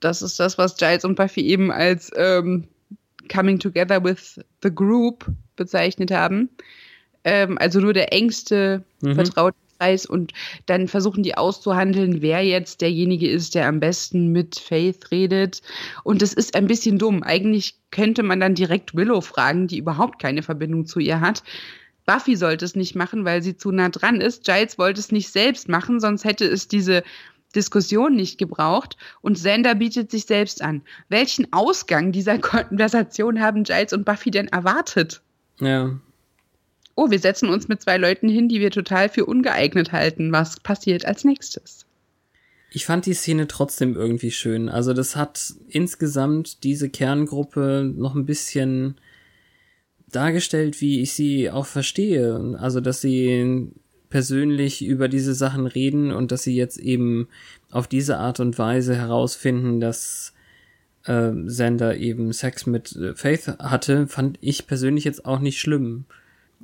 Das ist das, was Giles und Buffy eben als ähm, Coming Together with the Group bezeichnet haben. Ähm, also nur der engste mhm. vertraute Kreis und dann versuchen die auszuhandeln, wer jetzt derjenige ist, der am besten mit Faith redet. Und das ist ein bisschen dumm. Eigentlich könnte man dann direkt Willow fragen, die überhaupt keine Verbindung zu ihr hat. Buffy sollte es nicht machen, weil sie zu nah dran ist. Giles wollte es nicht selbst machen, sonst hätte es diese Diskussion nicht gebraucht und Xander bietet sich selbst an. Welchen Ausgang dieser Konversation haben Giles und Buffy denn erwartet? Ja. Oh, wir setzen uns mit zwei Leuten hin, die wir total für ungeeignet halten. Was passiert als nächstes? Ich fand die Szene trotzdem irgendwie schön. Also das hat insgesamt diese Kerngruppe noch ein bisschen dargestellt, wie ich sie auch verstehe. Also dass sie persönlich über diese Sachen reden und dass sie jetzt eben auf diese Art und Weise herausfinden, dass äh, Sender eben Sex mit äh, Faith hatte, fand ich persönlich jetzt auch nicht schlimm.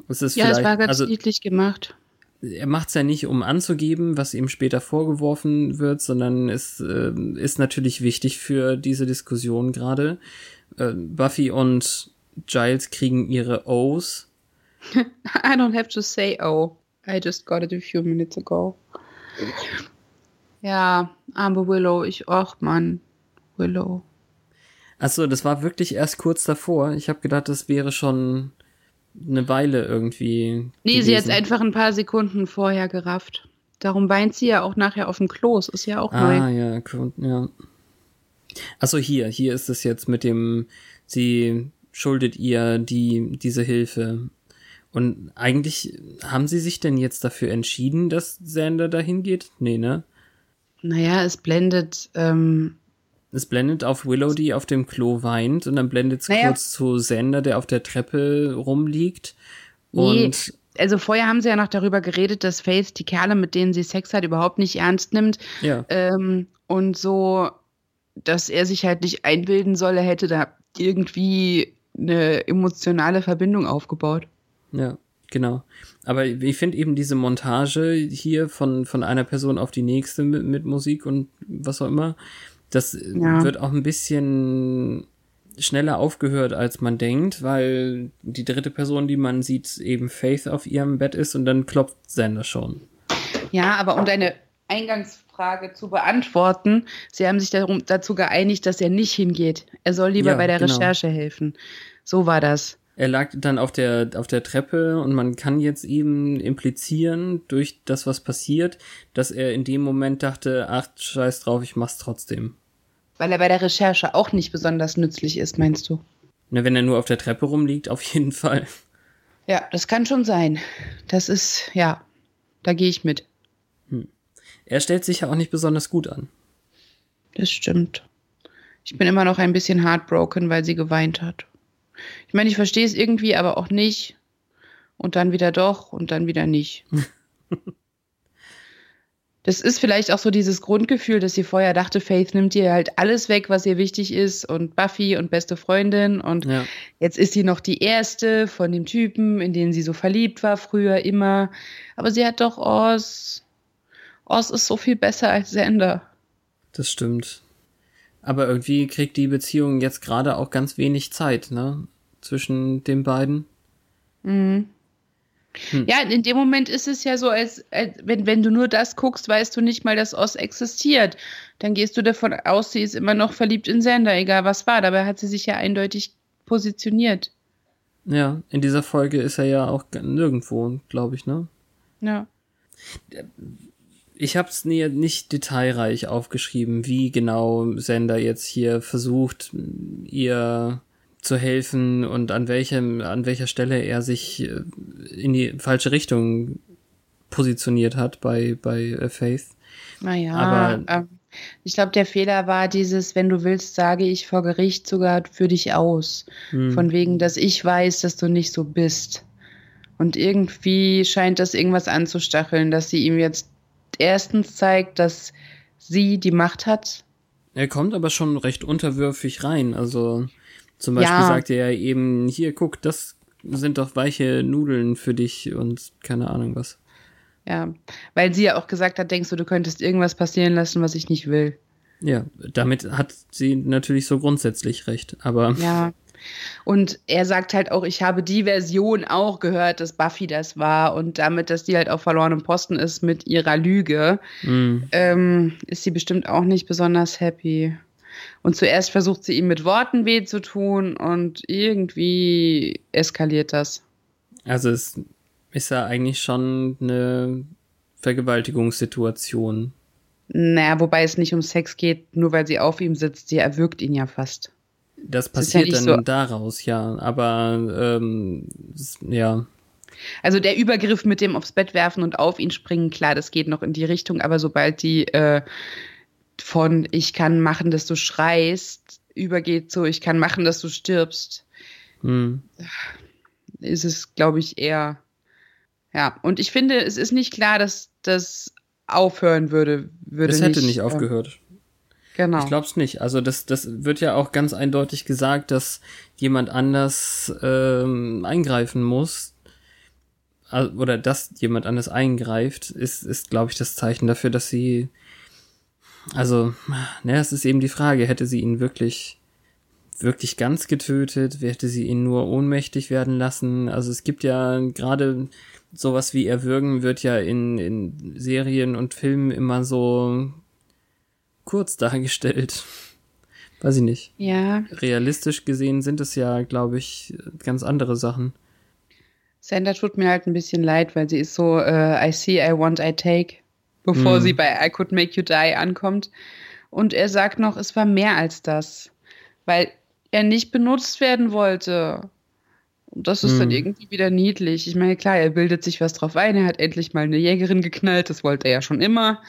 Es ist ja, es war ganz also, niedlich gemacht. Er macht es ja nicht, um anzugeben, was ihm später vorgeworfen wird, sondern es äh, ist natürlich wichtig für diese Diskussion gerade. Äh, Buffy und Giles kriegen ihre O's. *laughs* I don't have to say O. I just got it a few minutes ago. Ja, aber Willow, ich, ach Mann, Willow. Achso, das war wirklich erst kurz davor. Ich habe gedacht, das wäre schon eine Weile irgendwie. Nee, gewesen. sie hat einfach ein paar Sekunden vorher gerafft. Darum weint sie ja auch nachher auf dem Klo. Es ist ja auch ah, neu. Ah, ja, ja. Achso, hier, hier ist es jetzt mit dem, sie schuldet ihr die, diese Hilfe. Und eigentlich haben sie sich denn jetzt dafür entschieden, dass Xander dahin geht? Nee, ne? Naja, es blendet. Ähm es blendet auf Willow, die auf dem Klo weint, und dann blendet es naja. kurz zu Xander, der auf der Treppe rumliegt. Und nee. Also vorher haben sie ja noch darüber geredet, dass Faith die Kerle, mit denen sie Sex hat, überhaupt nicht ernst nimmt. Ja. Ähm, und so, dass er sich halt nicht einbilden soll, er hätte da irgendwie eine emotionale Verbindung aufgebaut. Ja, genau. Aber ich finde eben diese Montage hier von, von einer Person auf die nächste mit, mit Musik und was auch immer, das ja. wird auch ein bisschen schneller aufgehört, als man denkt, weil die dritte Person, die man sieht, eben Faith auf ihrem Bett ist und dann klopft Sender schon. Ja, aber um deine Eingangsfrage zu beantworten, sie haben sich darum, dazu geeinigt, dass er nicht hingeht. Er soll lieber ja, bei der genau. Recherche helfen. So war das. Er lag dann auf der, auf der Treppe und man kann jetzt eben implizieren, durch das, was passiert, dass er in dem Moment dachte, ach, scheiß drauf, ich mach's trotzdem. Weil er bei der Recherche auch nicht besonders nützlich ist, meinst du? Na, wenn er nur auf der Treppe rumliegt, auf jeden Fall. Ja, das kann schon sein. Das ist, ja, da gehe ich mit. Hm. Er stellt sich ja auch nicht besonders gut an. Das stimmt. Ich bin immer noch ein bisschen heartbroken, weil sie geweint hat. Ich meine, ich verstehe es irgendwie, aber auch nicht. Und dann wieder doch und dann wieder nicht. *laughs* das ist vielleicht auch so dieses Grundgefühl, dass sie vorher dachte, Faith nimmt ihr halt alles weg, was ihr wichtig ist und Buffy und beste Freundin und ja. jetzt ist sie noch die erste von dem Typen, in den sie so verliebt war früher immer. Aber sie hat doch Oz. Oz ist so viel besser als Sender. Das stimmt. Aber irgendwie kriegt die Beziehung jetzt gerade auch ganz wenig Zeit, ne? Zwischen den beiden. Mhm. Hm. Ja, in dem Moment ist es ja so, als, als wenn, wenn du nur das guckst, weißt du nicht mal, dass Oz existiert. Dann gehst du davon aus, sie ist immer noch verliebt in Sander, egal was war. Dabei hat sie sich ja eindeutig positioniert. Ja, in dieser Folge ist er ja auch nirgendwo, glaube ich, ne? Ja. Ich habe es nicht detailreich aufgeschrieben, wie genau Sender jetzt hier versucht, ihr zu helfen und an welchem, an welcher Stelle er sich äh, in die falsche Richtung positioniert hat bei, bei äh, Faith. Naja, aber ähm, ich glaube, der Fehler war dieses, wenn du willst, sage ich vor Gericht sogar für dich aus. Hm. Von wegen, dass ich weiß, dass du nicht so bist. Und irgendwie scheint das irgendwas anzustacheln, dass sie ihm jetzt erstens zeigt, dass sie die Macht hat. Er kommt aber schon recht unterwürfig rein. Also zum Beispiel ja. sagt er ja eben, hier, guck, das sind doch weiche Nudeln für dich und keine Ahnung was. Ja, weil sie ja auch gesagt hat, denkst du, du könntest irgendwas passieren lassen, was ich nicht will. Ja, damit hat sie natürlich so grundsätzlich recht, aber. Ja. Und er sagt halt auch, ich habe die Version auch gehört, dass Buffy das war und damit, dass die halt auf verlorenem Posten ist mit ihrer Lüge, mm. ähm, ist sie bestimmt auch nicht besonders happy. Und zuerst versucht sie ihm mit Worten weh zu tun und irgendwie eskaliert das. Also es ist ja eigentlich schon eine Vergewaltigungssituation. Naja, wobei es nicht um Sex geht, nur weil sie auf ihm sitzt, sie erwürgt ihn ja fast. Das passiert das ja dann so daraus, ja, aber ähm, ja. Also der Übergriff mit dem aufs Bett werfen und auf ihn springen, klar, das geht noch in die Richtung, aber sobald die äh, von ich kann machen, dass du schreist, übergeht so, ich kann machen, dass du stirbst, hm. ist es, glaube ich, eher. Ja, und ich finde, es ist nicht klar, dass das aufhören würde. würde es hätte nicht, nicht ähm, aufgehört. Äh, genau. Ich glaube es nicht. Also das, das wird ja auch ganz eindeutig gesagt, dass jemand anders ähm, eingreifen muss. Oder dass jemand anders eingreift, ist, ist glaube ich, das Zeichen dafür, dass sie also, ne, es ist eben die Frage, hätte sie ihn wirklich, wirklich ganz getötet? Hätte sie ihn nur ohnmächtig werden lassen? Also es gibt ja gerade sowas wie Erwürgen wird ja in, in Serien und Filmen immer so kurz dargestellt. Weiß ich nicht. Ja. Realistisch gesehen sind es ja, glaube ich, ganz andere Sachen. Sandra tut mir halt ein bisschen leid, weil sie ist so, uh, I see, I want, I take bevor mhm. sie bei I Could Make You Die ankommt. Und er sagt noch, es war mehr als das, weil er nicht benutzt werden wollte. Und das ist mhm. dann irgendwie wieder niedlich. Ich meine, klar, er bildet sich was drauf ein. Er hat endlich mal eine Jägerin geknallt. Das wollte er ja schon immer.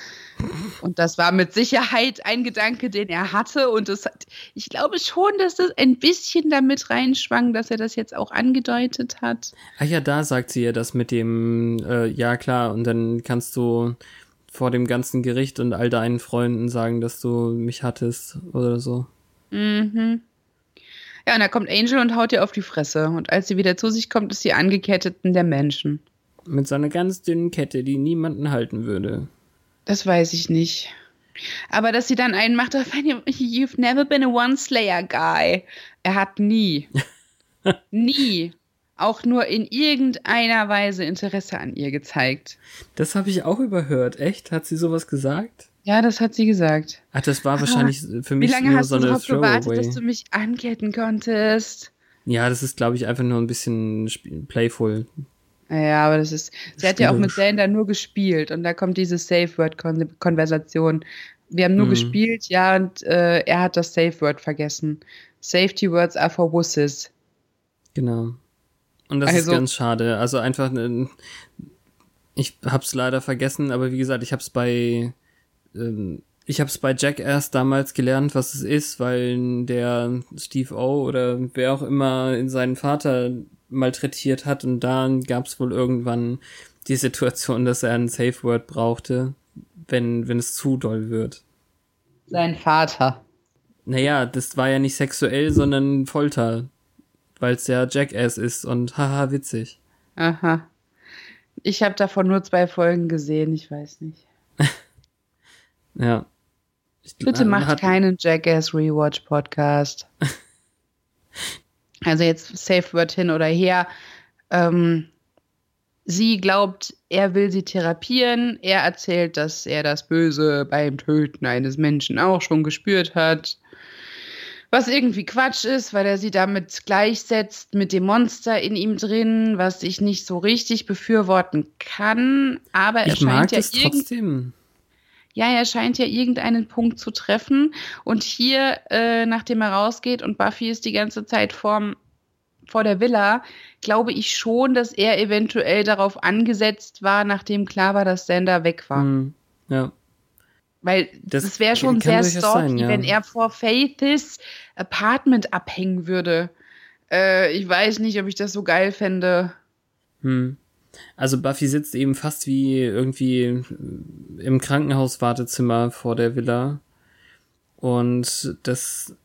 Und das war mit Sicherheit ein Gedanke, den er hatte. Und das hat, ich glaube schon, dass das ein bisschen damit reinschwang, dass er das jetzt auch angedeutet hat. Ach ja, da sagt sie ja das mit dem, äh, ja klar, und dann kannst du vor dem ganzen Gericht und all deinen Freunden sagen, dass du mich hattest oder so. Mhm. Ja, und da kommt Angel und haut ihr auf die Fresse. Und als sie wieder zu sich kommt, ist sie angeketteten der Menschen. Mit so einer ganz dünnen Kette, die niemanden halten würde. Das weiß ich nicht. Aber dass sie dann einen macht, *laughs* you've never been a One-Slayer-Guy. Er hat nie, *laughs* nie auch nur in irgendeiner Weise Interesse an ihr gezeigt. Das habe ich auch überhört. Echt? Hat sie sowas gesagt? Ja, das hat sie gesagt. Ach, das war wahrscheinlich ah, für mich Wie lange nur hast so du darauf gewartet, dass du mich anketten konntest? Ja, das ist, glaube ich, einfach nur ein bisschen playful. Ja, aber das ist. Sie hat ja auch mit Zelda nur gespielt und da kommt diese Safe-Word-Konversation. Wir haben nur mhm. gespielt, ja, und äh, er hat das Safe-Word vergessen. Safety Words are for wusses. Genau. Und das also, ist ganz schade. Also einfach, ich hab's leider vergessen, aber wie gesagt, ich hab's bei, ähm, ich hab's bei Jackass damals gelernt, was es ist, weil der Steve O oder wer auch immer in seinen Vater malträtiert hat und dann gab's wohl irgendwann die Situation, dass er ein Safe Word brauchte, wenn, wenn es zu doll wird. Sein Vater. Naja, das war ja nicht sexuell, sondern Folter weil es ja Jackass ist und haha, witzig. Aha. Ich habe davon nur zwei Folgen gesehen, ich weiß nicht. *laughs* ja. Ich, Bitte macht hat... keinen Jackass Rewatch Podcast. *laughs* also jetzt Safe Word hin oder her. Ähm, Sie glaubt, er will sie therapieren. Er erzählt, dass er das Böse beim Töten eines Menschen auch schon gespürt hat. Was irgendwie Quatsch ist, weil er sie damit gleichsetzt mit dem Monster in ihm drin, was ich nicht so richtig befürworten kann. Aber er Ich mag scheint ja trotzdem. ja, er scheint ja irgendeinen Punkt zu treffen. Und hier, äh, nachdem er rausgeht und Buffy ist die ganze Zeit vorm, vor der Villa, glaube ich schon, dass er eventuell darauf angesetzt war, nachdem klar war, dass Sander weg war. Hm, ja. Weil Das das, wäre schon sehr stalky, sein, ja. wenn er vor Faiths Apartment abhängen würde. Äh, ich weiß nicht, ob ich das so geil fände. Hm. Also Buffy sitzt eben fast wie irgendwie im Krankenhauswartezimmer vor der Villa. Und das,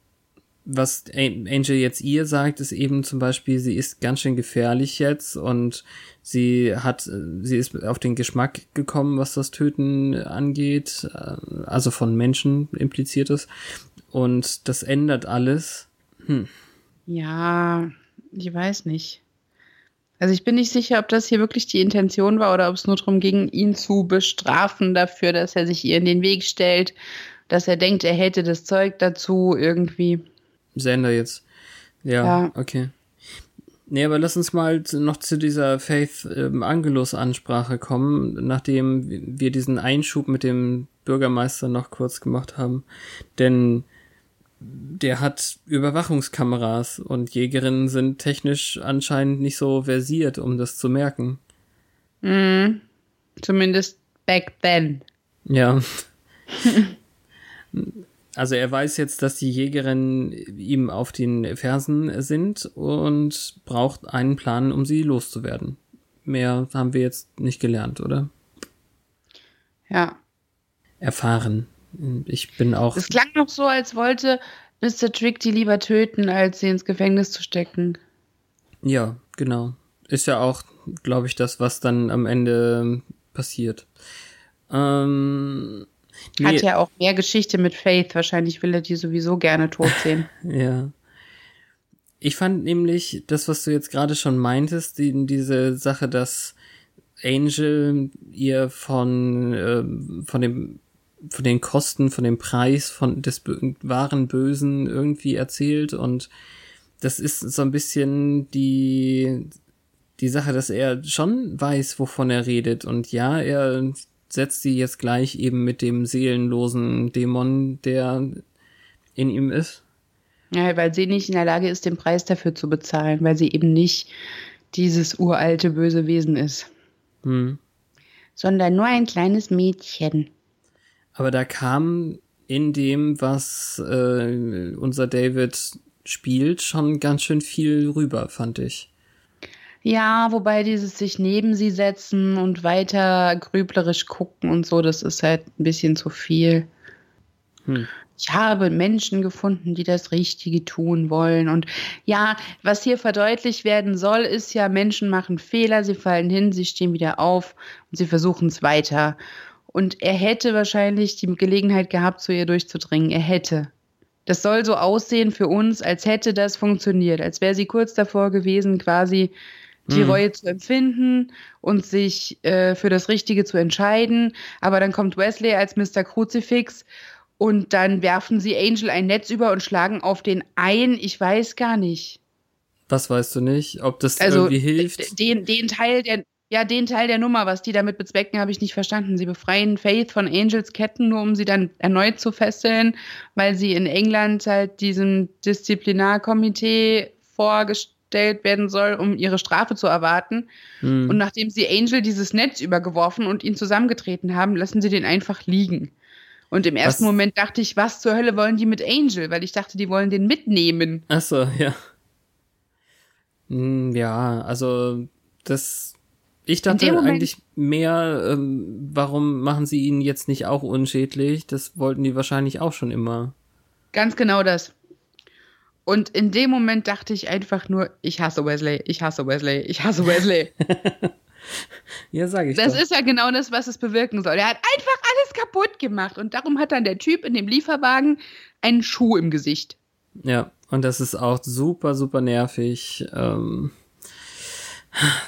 was An- Angel jetzt ihr sagt, ist eben zum Beispiel, sie ist ganz schön gefährlich jetzt und sie hat, sie ist auf den Geschmack gekommen, was das Töten angeht, äh, also von Menschen impliziert ist. Und das ändert alles. Ja, ich weiß nicht. Also ich bin nicht sicher, ob das hier wirklich die Intention war oder ob es nur darum ging, ihn zu bestrafen dafür, dass er sich ihr in den Weg stellt, dass er denkt, er hätte das Zeug dazu irgendwie. Sender jetzt. Ja, Ja. okay. Nee, aber lass uns mal noch zu dieser Faith ähm, Angelus Ansprache kommen, nachdem wir diesen Einschub mit dem Bürgermeister noch kurz gemacht haben. Denn der hat Überwachungskameras und Jägerinnen sind technisch anscheinend nicht so versiert, um das zu merken. Mhm. Zumindest back then. Ja. *laughs* Also er weiß jetzt, dass die Jägerinnen ihm auf den Fersen sind und braucht einen Plan, um sie loszuwerden. Mehr haben wir jetzt nicht gelernt, oder? Ja. Erfahren. Ich bin auch. Es klang noch so, als wollte Mr. Trick die lieber töten, als sie ins Gefängnis zu stecken. Ja, genau. Ist ja auch, glaube ich, das, was dann am Ende passiert. Ähm, nee, Hat ja auch mehr Geschichte mit Faith. Wahrscheinlich will er die sowieso gerne tot sehen. *laughs* Ja. Ich fand nämlich das, was du jetzt gerade schon meintest, die, diese Sache, dass Angel ihr von, ähm, von dem von den Kosten, von dem Preis von des wahren Bösen irgendwie erzählt und das ist so ein bisschen die die Sache, dass er schon weiß, wovon er redet und ja, er setzt sie jetzt gleich eben mit dem seelenlosen Dämon, der in ihm ist. Ja, weil sie nicht in der Lage ist, den Preis dafür zu bezahlen, weil sie eben nicht dieses uralte böse Wesen ist, Hm. sondern nur ein kleines Mädchen. Aber da kam in dem, was äh, unser David spielt, schon ganz schön viel rüber, fand ich. Ja, wobei dieses sich neben sie setzen und weiter grüblerisch gucken und so, das ist halt ein bisschen zu viel. Hm. Ich habe Menschen gefunden, die das Richtige tun wollen. Und ja, was hier verdeutlicht werden soll, ist ja, Menschen machen Fehler, sie fallen hin, sie stehen wieder auf und sie versuchen es weiter. Und er hätte wahrscheinlich die Gelegenheit gehabt, zu ihr durchzudringen. Er hätte. Das soll so aussehen für uns, als hätte das funktioniert, als wäre sie kurz davor gewesen, quasi die Mhm. Reue zu empfinden und sich äh, für das Richtige zu entscheiden. Aber dann kommt Wesley als Mr. Kruzifix und dann werfen sie Angel ein Netz über und schlagen auf den ein. Ich weiß gar nicht. Was weißt du nicht? Ob das Also irgendwie hilft? den, den Teil der ja, den Teil der Nummer, was die damit bezwecken, habe ich nicht verstanden. Sie befreien Faith von Angels Ketten, nur um sie dann erneut zu fesseln, weil sie in England halt diesem Disziplinarkomitee vorgestellt werden soll, um ihre Strafe zu erwarten. Hm. Und nachdem sie Angel dieses Netz übergeworfen und ihn zusammengetreten haben, lassen sie den einfach liegen. Und im ersten Was- Moment dachte ich, was zur Hölle wollen die mit Angel? Weil ich dachte, die wollen den mitnehmen. Ach so, ja. Hm, Ja, also das. Ich dachte eigentlich mehr, ähm, warum machen sie ihn jetzt nicht auch unschädlich? Das wollten die wahrscheinlich auch schon immer. Ganz genau das. Und in dem Moment dachte ich einfach nur, ich hasse Wesley, ich hasse Wesley, ich hasse Wesley. *laughs* Ja, sag ich Das doch. ist ja genau das, was es bewirken soll. Er hat einfach alles kaputt gemacht und darum hat dann der Typ in dem Lieferwagen einen Schuh im Gesicht. Ja, und das ist auch super, super nervig. Ähm,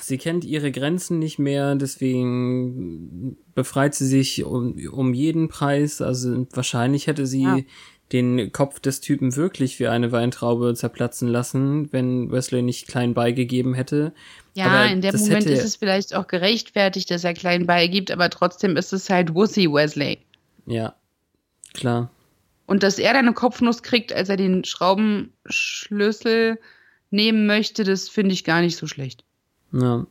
Sie kennt ihre Grenzen nicht mehr, deswegen befreit sie sich um, um jeden Preis. Also wahrscheinlich hätte sie ja. Den Kopf des Typen wirklich wie eine Weintraube zerplatzen lassen, wenn Wesley nicht klein beigegeben hätte. Ja, aber in dem Moment hätte... ist es vielleicht auch gerechtfertigt, dass er klein beigibt, aber trotzdem ist es halt Wussy Wesley. Ja, klar. Und dass er dann eine Kopfnuss kriegt, als er den Schraubenschlüssel nehmen möchte, das finde ich gar nicht so schlecht. Ja.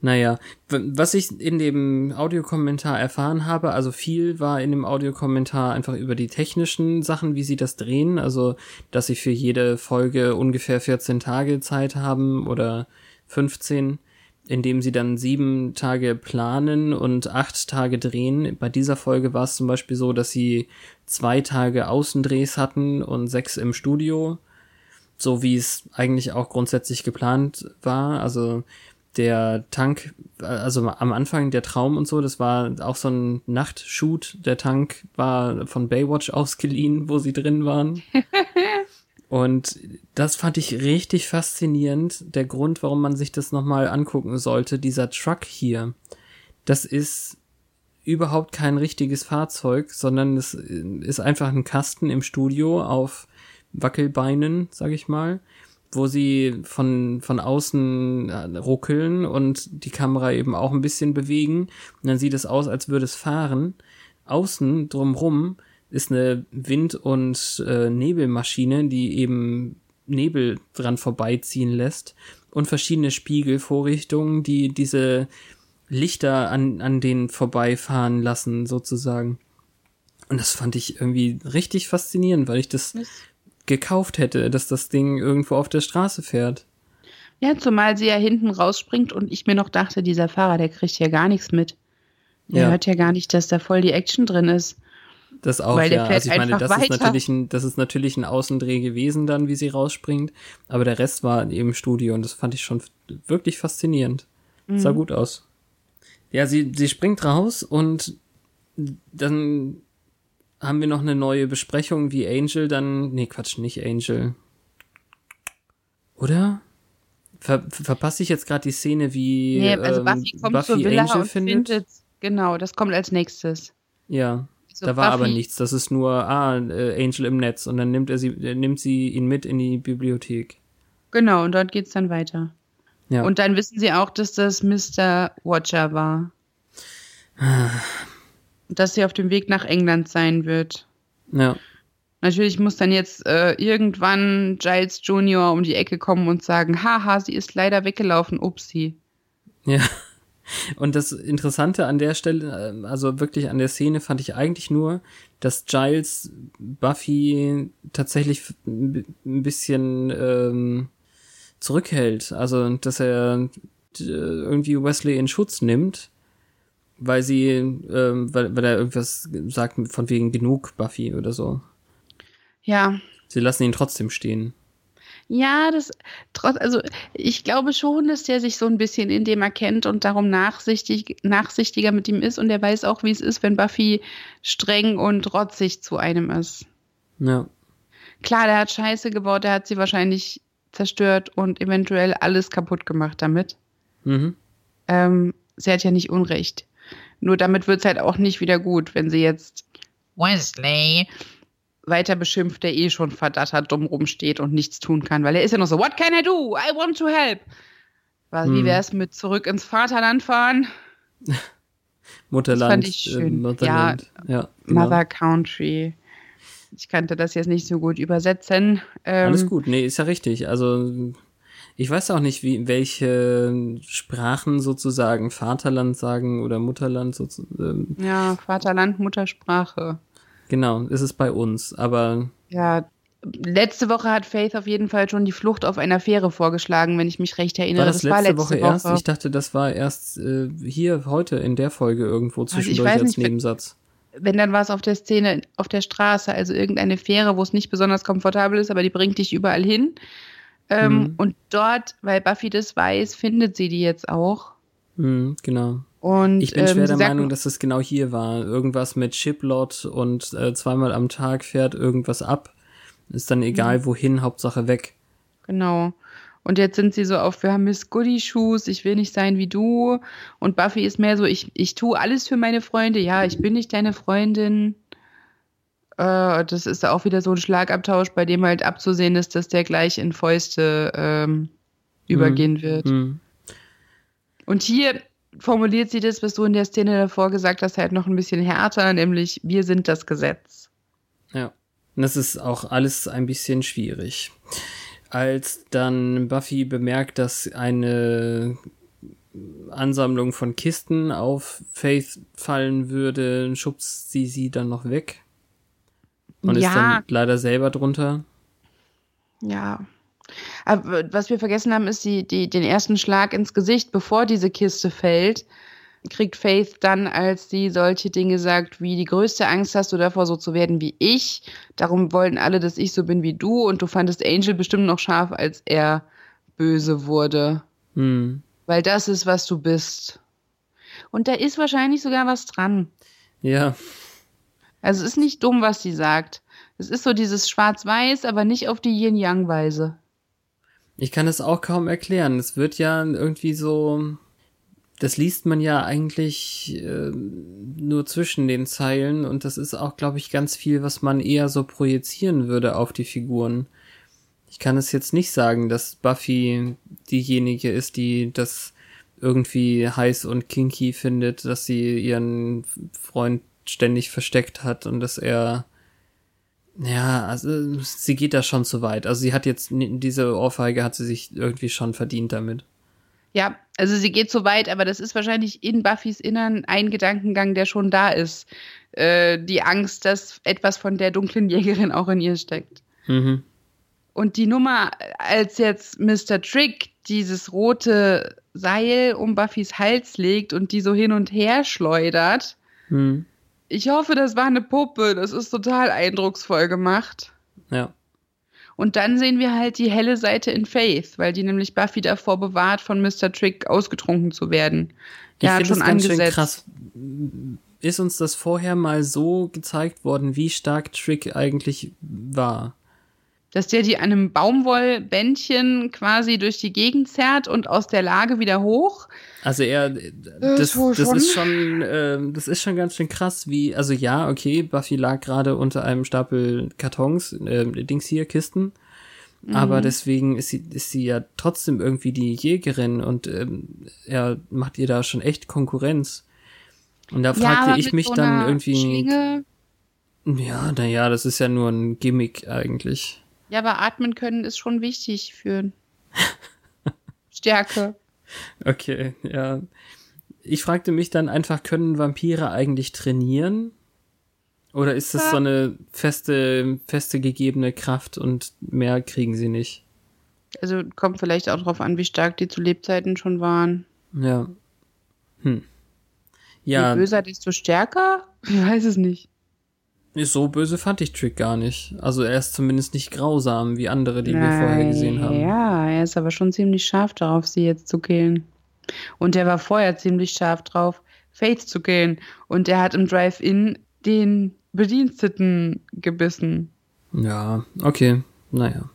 Naja, was ich in dem Audiokommentar erfahren habe, also viel war in dem Audiokommentar einfach über die technischen Sachen, wie sie das drehen, also dass sie für jede Folge ungefähr 14 Tage Zeit haben oder 15, indem sie dann sieben Tage planen und acht Tage drehen. Bei dieser Folge war es zum Beispiel so, dass sie zwei Tage Außendrehs hatten und sechs im Studio so wie es eigentlich auch grundsätzlich geplant war. Also der Tank, also am Anfang der Traum und so, das war auch so ein Nachtshoot. Der Tank war von Baywatch ausgeliehen, wo sie drin waren. *laughs* und das fand ich richtig faszinierend. Der Grund, warum man sich das nochmal angucken sollte, dieser Truck hier, das ist überhaupt kein richtiges Fahrzeug, sondern es ist einfach ein Kasten im Studio auf Wackelbeinen, sag ich mal, wo sie von, von außen äh, ruckeln und die Kamera eben auch ein bisschen bewegen. Und dann sieht es aus, als würde es fahren. Außen drumrum ist eine Wind- und äh, Nebelmaschine, die eben Nebel dran vorbeiziehen lässt und verschiedene Spiegelvorrichtungen, die diese Lichter an, an denen vorbeifahren lassen, sozusagen. Und das fand ich irgendwie richtig faszinierend, weil ich das gekauft hätte, dass das Ding irgendwo auf der Straße fährt. Ja, zumal sie ja hinten rausspringt und ich mir noch dachte, dieser Fahrer, der kriegt ja gar nichts mit. Er ja. hört ja gar nicht, dass da voll die Action drin ist. Das auch, Weil ja. Also ich meine, das ist natürlich ein, das ist natürlich ein Außendreh gewesen dann, wie sie rausspringt. Aber der Rest war eben Studio und das fand ich schon wirklich faszinierend. Mhm. Sah gut aus. Ja, sie, sie springt raus und dann haben wir noch eine neue Besprechung, wie Angel dann. Nee, Quatsch, nicht Angel. Oder? Ver verpasse ich jetzt gerade die Szene, wie nee, also Buffy, ähm, kommt Buffy zur Villa Angel findet? findet? Genau, das kommt als nächstes. Ja. Also da war Buffy. aber nichts. Das ist nur, ah, äh, Angel im Netz. Und dann nimmt er sie, äh, nimmt sie ihn mit in die Bibliothek. Genau, und dort geht's dann weiter. Ja. Und dann wissen sie auch, dass das Mr. Watcher war. Dass sie auf dem Weg nach England sein wird. Ja. Natürlich muss dann jetzt äh, irgendwann Giles Jr. um die Ecke kommen und sagen, haha, sie ist leider weggelaufen, upsi. Ja. *laughs* Und das Interessante an der Stelle, äh, also wirklich an der Szene, fand ich eigentlich nur, dass Giles Buffy tatsächlich ein bisschen ähm, zurückhält. Also, dass er äh, irgendwie Wesley in Schutz nimmt weil sie, ähm, weil, weil er irgendwas sagt von wegen genug Buffy oder so. Ja. Sie lassen ihn trotzdem stehen. Ja, das trotz, also ich glaube schon, dass der sich so ein bisschen in dem erkennt und darum nachsichtig, nachsichtiger mit ihm ist und er weiß auch, wie es ist, wenn Buffy streng und rotzig zu einem ist. Ja. Klar, der hat Scheiße gebaut, der hat sie wahrscheinlich zerstört und eventuell alles kaputt gemacht damit. Mhm. Ähm, sie hat ja nicht Unrecht. Nur damit wird es halt auch nicht wieder gut, wenn sie jetzt Wesley weiter beschimpft, der eh schon verdattert dumm rumsteht und nichts tun kann, weil er ist ja noch so, what can I do? I want to help. Hm. Wie wäre es mit zurück ins Vaterland fahren? *laughs* Mutterland. Das fand ich schön. Äh, ja, ja genau. Mother Country. Ich kannte das jetzt nicht so gut übersetzen. Ähm, Alles gut, nee, ist ja richtig. Also ich weiß auch nicht, wie, welche Sprachen sozusagen Vaterland sagen oder Mutterland sozusagen. Ähm, ja, Vaterland, Muttersprache. Genau, ist es bei uns, aber. Ja, letzte Woche hat Faith auf jeden Fall schon die Flucht auf einer Fähre vorgeschlagen, wenn ich mich recht erinnere. War das, das letzte, war letzte Woche, Woche, erst? Ich dachte, das war erst äh, hier heute in der Folge irgendwo also zwischendurch also als nicht, Nebensatz. Wenn, dann war es auf der Szene, auf der Straße, also irgendeine Fähre, wo es nicht besonders komfortabel ist, aber die bringt dich überall hin. Ähm, mhm. Und dort, weil Buffy das weiß, findet sie die jetzt auch. Mhm, genau. Und, ich bin ähm, schwer der Meinung, dass es genau hier war. Irgendwas mit Chiplot und äh, zweimal am Tag fährt irgendwas ab. Ist dann egal mhm. wohin, Hauptsache weg. Genau. Und jetzt sind sie so auf, wir haben Miss Goody Shoes, ich will nicht sein wie du. Und Buffy ist mehr so, ich, ich tue alles für meine Freunde. Ja, ich bin nicht deine Freundin. Äh, das ist auch wieder so ein Schlagabtausch, bei dem halt abzusehen ist, dass der gleich in Fäuste ähm, übergehen Hm. wird. Hm. Und hier formuliert sie das, was du in der Szene davor gesagt hast, halt noch ein bisschen härter, nämlich wir sind das Gesetz. Ja. Und das ist auch alles ein bisschen schwierig. Als dann Buffy bemerkt, dass eine Ansammlung von Kisten auf Faith fallen würde, schubst sie sie dann noch weg. Und ist Ja. dann leider selber drunter. Ja. Aber was wir vergessen haben, ist die, die, den ersten Schlag ins Gesicht, bevor diese Kiste fällt, kriegt Faith dann, als sie solche Dinge sagt, wie die größte Angst hast du davor, so zu werden wie ich. Darum wollen alle, dass ich so bin wie du. Und du fandest Angel bestimmt noch scharf, als er böse wurde. Hm. Weil das ist, was du bist. Und da ist wahrscheinlich sogar was dran. Ja, Also es ist nicht dumm, was sie sagt. Es ist so dieses Schwarz-Weiß, aber nicht auf die Yin-Yang-Weise. ich kann es auch kaum erklären. Es wird ja irgendwie so. Das liest man ja eigentlich äh, nur zwischen den Zeilen und das ist auch, glaube ich, ganz viel, was man eher so projizieren würde auf die Figuren. Ich kann es jetzt nicht sagen, dass Buffy diejenige ist, die das irgendwie heiß und kinky findet, dass sie ihren Freund ständig versteckt hat und dass er ja, also sie geht da schon zu weit. Also sie hat jetzt diese Ohrfeige hat sie sich irgendwie schon verdient damit. Ja, also sie geht so weit, aber das ist wahrscheinlich in Buffys Innern ein Gedankengang, der schon da ist. Äh, die Angst, dass etwas von der dunklen Jägerin auch in ihr steckt. Mhm. Und die Nummer, als jetzt Mr. Trick dieses rote Seil um Buffys Hals legt und die so hin und her schleudert, Hm. Ich hoffe, das war eine Puppe. Das ist total eindrucksvoll gemacht. Ja. Und dann sehen wir halt die helle Seite in Faith, weil die nämlich Buffy davor bewahrt, von Mr. Trick ausgetrunken zu werden. Der ich hat schon es ganz schön krass. Ist uns das vorher mal so gezeigt worden, wie stark Trick eigentlich war? Dass der die an einem Baumwollbändchen quasi durch die Gegend zerrt und aus der Lage wieder hoch. Also er, das, das schon. ist schon, ähm, das ist schon ganz schön krass, wie, also ja, okay, Buffy lag gerade unter einem Stapel Kartons, ähm, Dings hier, Kisten, Mhm. aber deswegen ist sie, ist sie ja trotzdem irgendwie die Jägerin und ähm, er macht ihr da schon echt Konkurrenz. Und da fragte aber ich mich so dann irgendwie, Schlinge. ja, naja, das ist ja nur ein Gimmick eigentlich. Ja, aber atmen können ist schon wichtig für *laughs* Stärke. Okay, ja. Ich fragte mich dann einfach, können Vampire eigentlich trainieren? Oder ist das Ja. so eine feste, feste gegebene Kraft und mehr kriegen sie nicht? Also kommt vielleicht auch drauf an, wie stark die zu Lebzeiten schon waren. Ja. Hm. Ja, Je böser, desto stärker? *laughs* Ich weiß es nicht. So böse fand ich Trick gar nicht. Also er ist zumindest nicht grausam wie andere, die wir vorher gesehen haben. Ja, er ist aber schon ziemlich scharf darauf, sie jetzt zu killen. Und er war vorher ziemlich scharf drauf, Faith zu killen. Und er hat im Drive-In den Bediensteten gebissen. Ja, okay. Naja.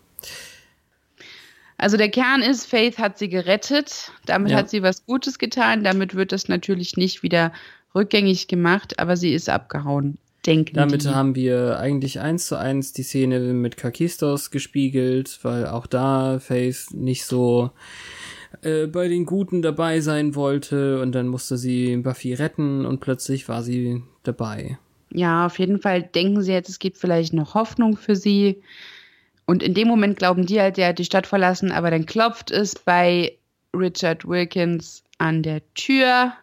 Also der Kern ist, Faith hat sie gerettet. Damit Ja. hat sie was Gutes getan. Damit wird das natürlich nicht wieder rückgängig gemacht, aber sie ist abgehauen. Denken Damit die. haben wir eigentlich eins zu eins die Szene mit Kakistos gespiegelt, weil auch da Faith nicht so äh, bei den Guten dabei sein wollte und dann musste sie Buffy retten und plötzlich war sie dabei. Ja, auf jeden Fall denken sie jetzt, es gibt vielleicht noch Hoffnung für sie. Und in dem Moment glauben die halt, der hat die Stadt verlassen, aber dann klopft es bei Richard Wilkins an der Tür,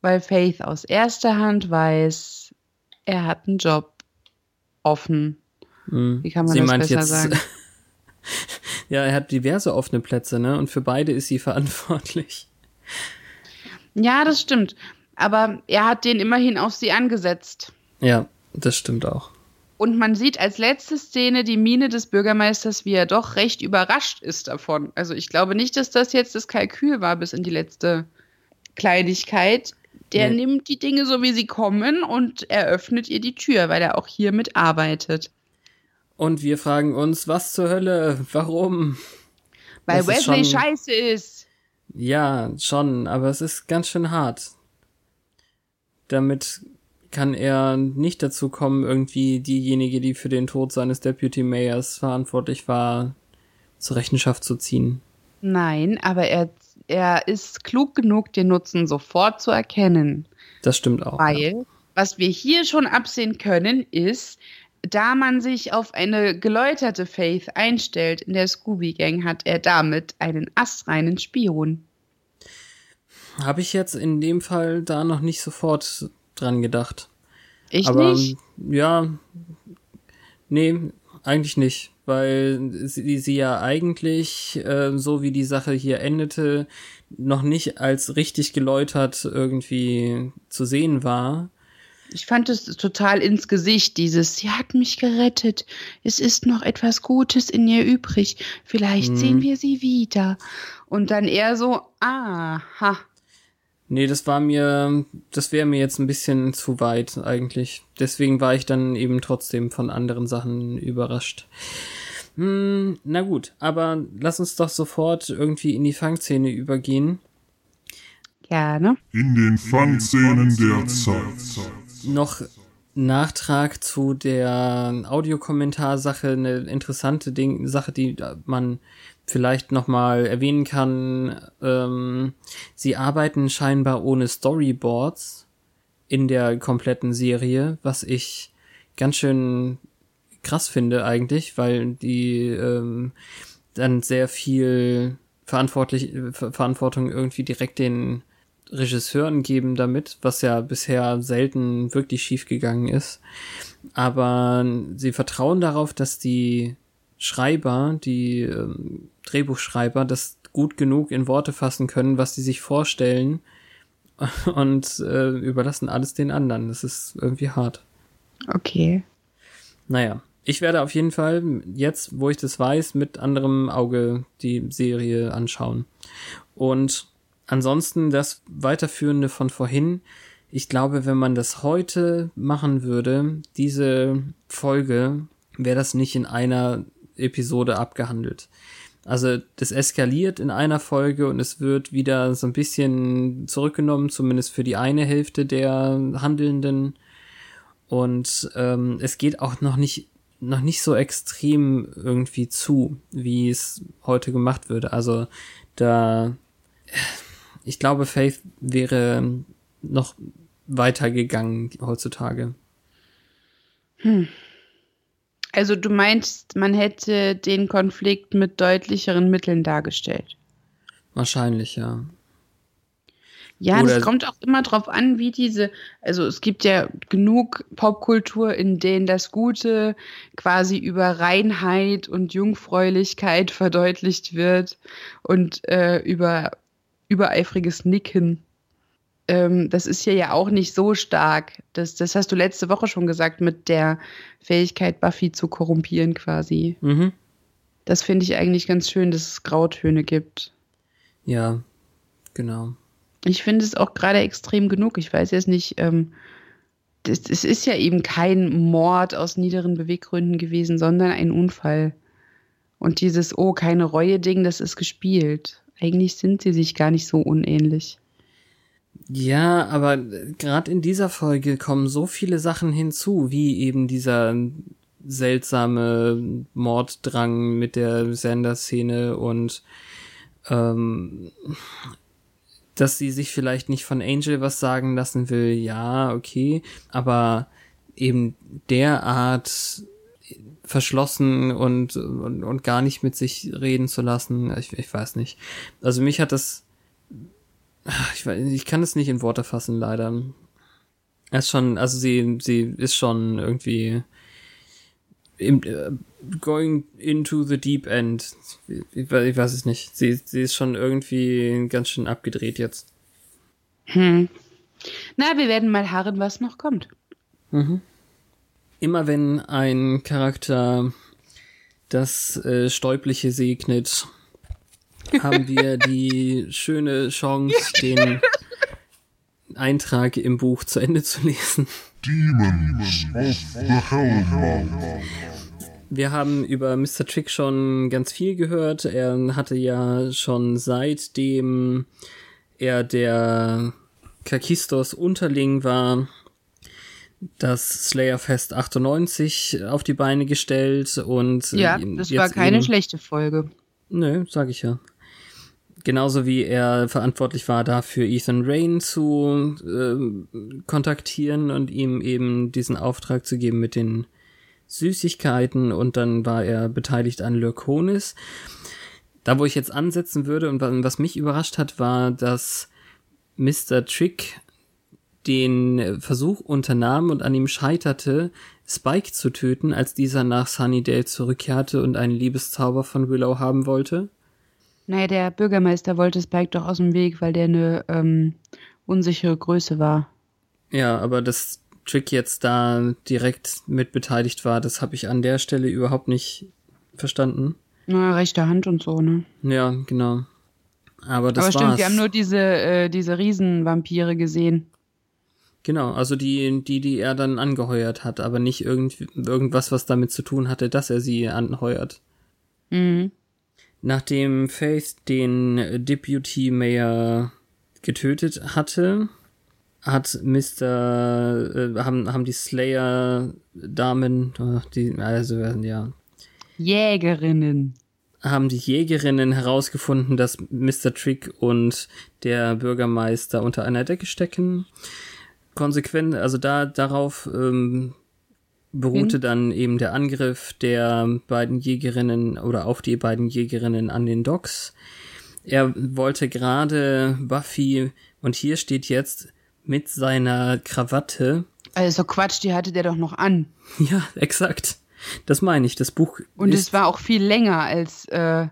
weil Faith aus erster Hand weiß, er hat einen Job offen. Hm. Wie kann man das besser sagen? *laughs* ja, er hat diverse offene Plätze, ne? Und für beide ist sie verantwortlich. Ja, das stimmt. Aber er hat den immerhin auf sie angesetzt. Ja, das stimmt auch. Und man sieht als letzte Szene die Miene des Bürgermeisters, wie er doch recht überrascht ist davon. Also ich glaube nicht, dass das jetzt das Kalkül war bis in die letzte Kleinigkeit. Der Nee. nimmt die Dinge so, wie sie kommen und eröffnet ihr die Tür, weil er auch hier mitarbeitet. Und wir fragen uns, was zur Hölle? Warum? Weil Das ist Wesley schon- scheiße ist. Ja, schon, aber es ist ganz schön hart. Damit kann er nicht dazu kommen, irgendwie diejenige, die für den Tod seines Deputy Mayors verantwortlich war, zur Rechenschaft zu ziehen. Nein, aber er, er ist klug genug, den Nutzen sofort zu erkennen. Das stimmt auch. ja. Weil, was wir hier schon absehen können, ist, da man sich auf eine geläuterte Faith einstellt in der Scooby-Gang, hat er damit einen astreinen Spion. Habe ich jetzt in dem Fall da noch nicht sofort dran gedacht. Ich Aber nicht. ja, nee, eigentlich nicht, weil sie, sie ja eigentlich, äh, so wie die Sache hier endete, noch nicht als richtig geläutert irgendwie zu sehen war. Ich fand es total ins Gesicht, dieses, sie hat mich gerettet, es ist noch etwas Gutes in ihr übrig, vielleicht Mhm. sehen wir sie wieder. Und dann eher so, aha, Nee, das war mir, das wäre mir jetzt ein bisschen zu weit eigentlich. Deswegen war ich dann eben trotzdem von anderen Sachen überrascht. Hm, na gut, aber lass uns doch sofort irgendwie in die Fangszene übergehen. gerne. In den Fangszenen der Zeit. noch Nachtrag zu der Audiokommentarsache, eine interessante Ding, Sache, die man vielleicht nochmal erwähnen kann. Ähm, sie arbeiten scheinbar ohne Storyboards in der kompletten Serie, was ich ganz schön krass finde eigentlich, weil die ähm, dann sehr viel verantwortlich, Ver Verantwortung irgendwie direkt den Regisseuren geben damit, was ja bisher selten wirklich schief gegangen ist. Aber sie vertrauen darauf, dass die Schreiber, die ähm, Drehbuchschreiber, das gut genug in Worte fassen können, was sie sich vorstellen *laughs* und äh, überlassen alles den anderen. Das ist irgendwie hart. Okay. Naja, ich werde auf jeden Fall jetzt, wo ich das weiß, mit anderem Auge die Serie anschauen. Und ansonsten das Weiterführende von vorhin. Ich glaube, wenn man das heute machen würde, diese Folge, wäre das nicht in einer Episode abgehandelt. Also das eskaliert in einer Folge und es wird wieder so ein bisschen zurückgenommen, zumindest für die eine Hälfte der Handelnden. Und ähm, es geht auch noch nicht noch nicht so extrem irgendwie zu, wie es heute gemacht würde. Also da ich glaube, Faith wäre noch weitergegangen heutzutage. Also du meinst, man hätte den Konflikt mit deutlicheren Mitteln dargestellt. Wahrscheinlich, ja. Ja, Oder- das kommt auch immer drauf an, wie diese, also es gibt ja genug Popkultur, in denen das Gute quasi über Reinheit und Jungfräulichkeit *laughs* verdeutlicht wird und äh, über übereifriges Nicken. Ähm, das ist hier ja auch nicht so stark. Das, das hast du letzte Woche schon gesagt mit der Fähigkeit, Buffy zu korrumpieren quasi. Mhm. Das finde ich eigentlich ganz schön, dass es Grautöne gibt. Ja, genau. Ich finde es auch gerade extrem genug. Ich weiß jetzt nicht, ähm, das, es ist ja eben kein Mord aus niederen Beweggründen gewesen, sondern ein Unfall. Und dieses, oh, keine Reue-Ding, das ist gespielt. Eigentlich sind sie sich gar nicht so unähnlich. Ja, aber gerade in dieser Folge kommen so viele Sachen hinzu, wie eben dieser seltsame Morddrang mit der Sender-Szene und ähm, dass sie sich vielleicht nicht von Angel was sagen lassen will, ja, okay, aber eben derart verschlossen und, und, und gar nicht mit sich reden zu lassen, ich, ich weiß nicht. Also mich hat das ich, weiß, ich kann es nicht in Worte fassen, leider. Er ist schon, also sie, sie ist schon irgendwie im, äh, going into the deep end. Ich, ich, ich weiß es nicht. Sie, sie ist schon irgendwie ganz schön abgedreht jetzt. Hm. Na, wir werden mal harren, was noch kommt. Immer wenn ein Charakter das äh, Stäubliche segnet, haben wir die schöne Chance, den Eintrag im Buch zu Ende zu lesen. Demons of the Hellmouth. Wir haben über Mr. Trick schon ganz viel gehört. Er hatte ja schon seitdem er der Kakistos Unterling war, das Slayerfest 98 auf die Beine gestellt und ja, das war keine schlechte Folge. Nö, sag ich ja. Genauso wie er verantwortlich war dafür, Ethan Rain zu äh, kontaktieren und ihm eben diesen Auftrag zu geben mit den Süßigkeiten und dann war er beteiligt an Lurkonis. Da, wo ich jetzt ansetzen würde und was mich überrascht hat, war, dass Mr. Trick den Versuch unternahm und an ihm scheiterte, Spike zu töten, als dieser nach Sunnydale zurückkehrte und einen Liebeszauber von Willow haben wollte? Naja, der Bürgermeister wollte Spike doch aus dem Weg, weil der eine ähm, unsichere Größe war. Ja, aber dass Trick jetzt da direkt mit beteiligt war, das habe ich an der Stelle überhaupt nicht verstanden. Na, rechte Hand und so, ne? Ja, genau. Aber das Aber stimmt, war's. wir haben nur diese, äh, diese Riesenvampire gesehen. Genau, also die, die, die er dann angeheuert hat, aber nicht irgend, irgendwas, was damit zu tun hatte, dass er sie anheuert. Mhm. Nachdem Faith den Deputy Mayor getötet hatte, hat Mr. Äh, haben, haben die Slayer-Damen, die, also ja. Jägerinnen. Haben die Jägerinnen herausgefunden, dass Mr. Trick und der Bürgermeister unter einer Decke stecken konsequent, also da darauf ähm, beruhte hm. dann eben der Angriff der beiden Jägerinnen oder auf die beiden Jägerinnen an den Docks. Er wollte gerade Buffy und hier steht jetzt mit seiner Krawatte. Also Quatsch, die hatte der doch noch an. *laughs* Ja, exakt. Das meine ich. Das Buch. Und es war auch viel länger als äh,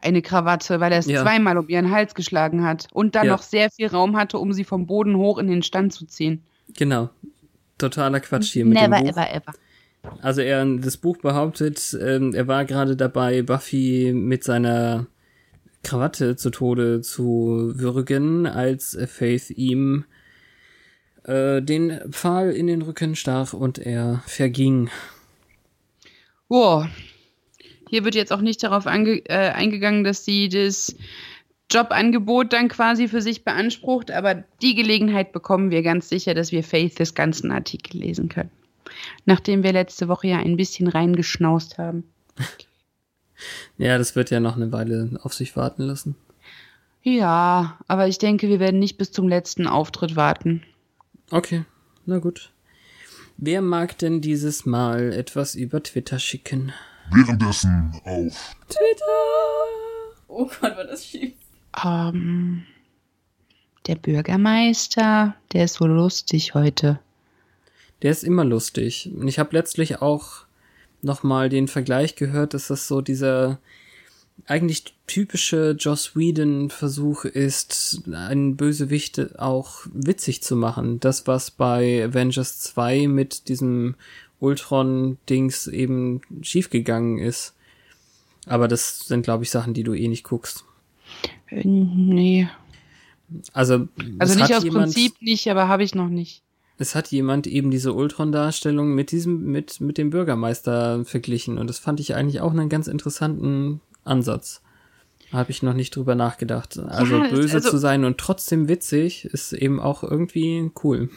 eine Krawatte, weil er es ja. zweimal um ihren Hals geschlagen hat und dann ja. noch sehr viel Raum hatte, um sie vom Boden hoch in den Stand zu ziehen. Genau. Totaler Quatsch hier mit Never, dem Buch. ever, ever. Also er, das Buch behauptet, ähm, er war gerade dabei, Buffy mit seiner Krawatte zu Tode zu würgen, als Faith ihm äh, den Pfahl in den Rücken stach und er verging. Boah, hier wird jetzt auch nicht darauf äh, eingegangen, dass sie das Jobangebot dann quasi für sich beansprucht, aber die Gelegenheit bekommen wir ganz sicher, dass wir Faith des ganzen Artikel lesen können. Nachdem wir letzte Woche ja ein bisschen reingeschnaust haben. *laughs* Ja, das wird ja noch eine Weile auf sich warten lassen. Ja, aber ich denke, wir werden nicht bis zum letzten Auftritt warten. Okay, na gut. Wer mag denn dieses Mal etwas über Twitter schicken? Währenddessen auf Twitter. Oh Gott, war das schief. Ähm, der Bürgermeister, der ist so lustig heute. Der ist immer lustig. Und ich habe letztlich auch nochmal den Vergleich gehört, dass das so dieser eigentlich typische Joss Whedon-Versuch ist, einen Bösewicht auch witzig zu machen. Das, was bei Avengers 2 mit diesem Ultron-Dings eben schiefgegangen ist. Aber das sind, glaube ich, Sachen, die du eh nicht guckst. Äh, nee. Also, also nicht aus jemand, Prinzip nicht, aber habe ich noch nicht. Es hat jemand eben diese Ultron-Darstellung mit diesem, mit, mit dem Bürgermeister verglichen und das fand ich eigentlich auch einen ganz interessanten Ansatz. Habe ich noch nicht drüber nachgedacht. Also ja, böse also, zu sein und trotzdem witzig ist eben auch irgendwie cool.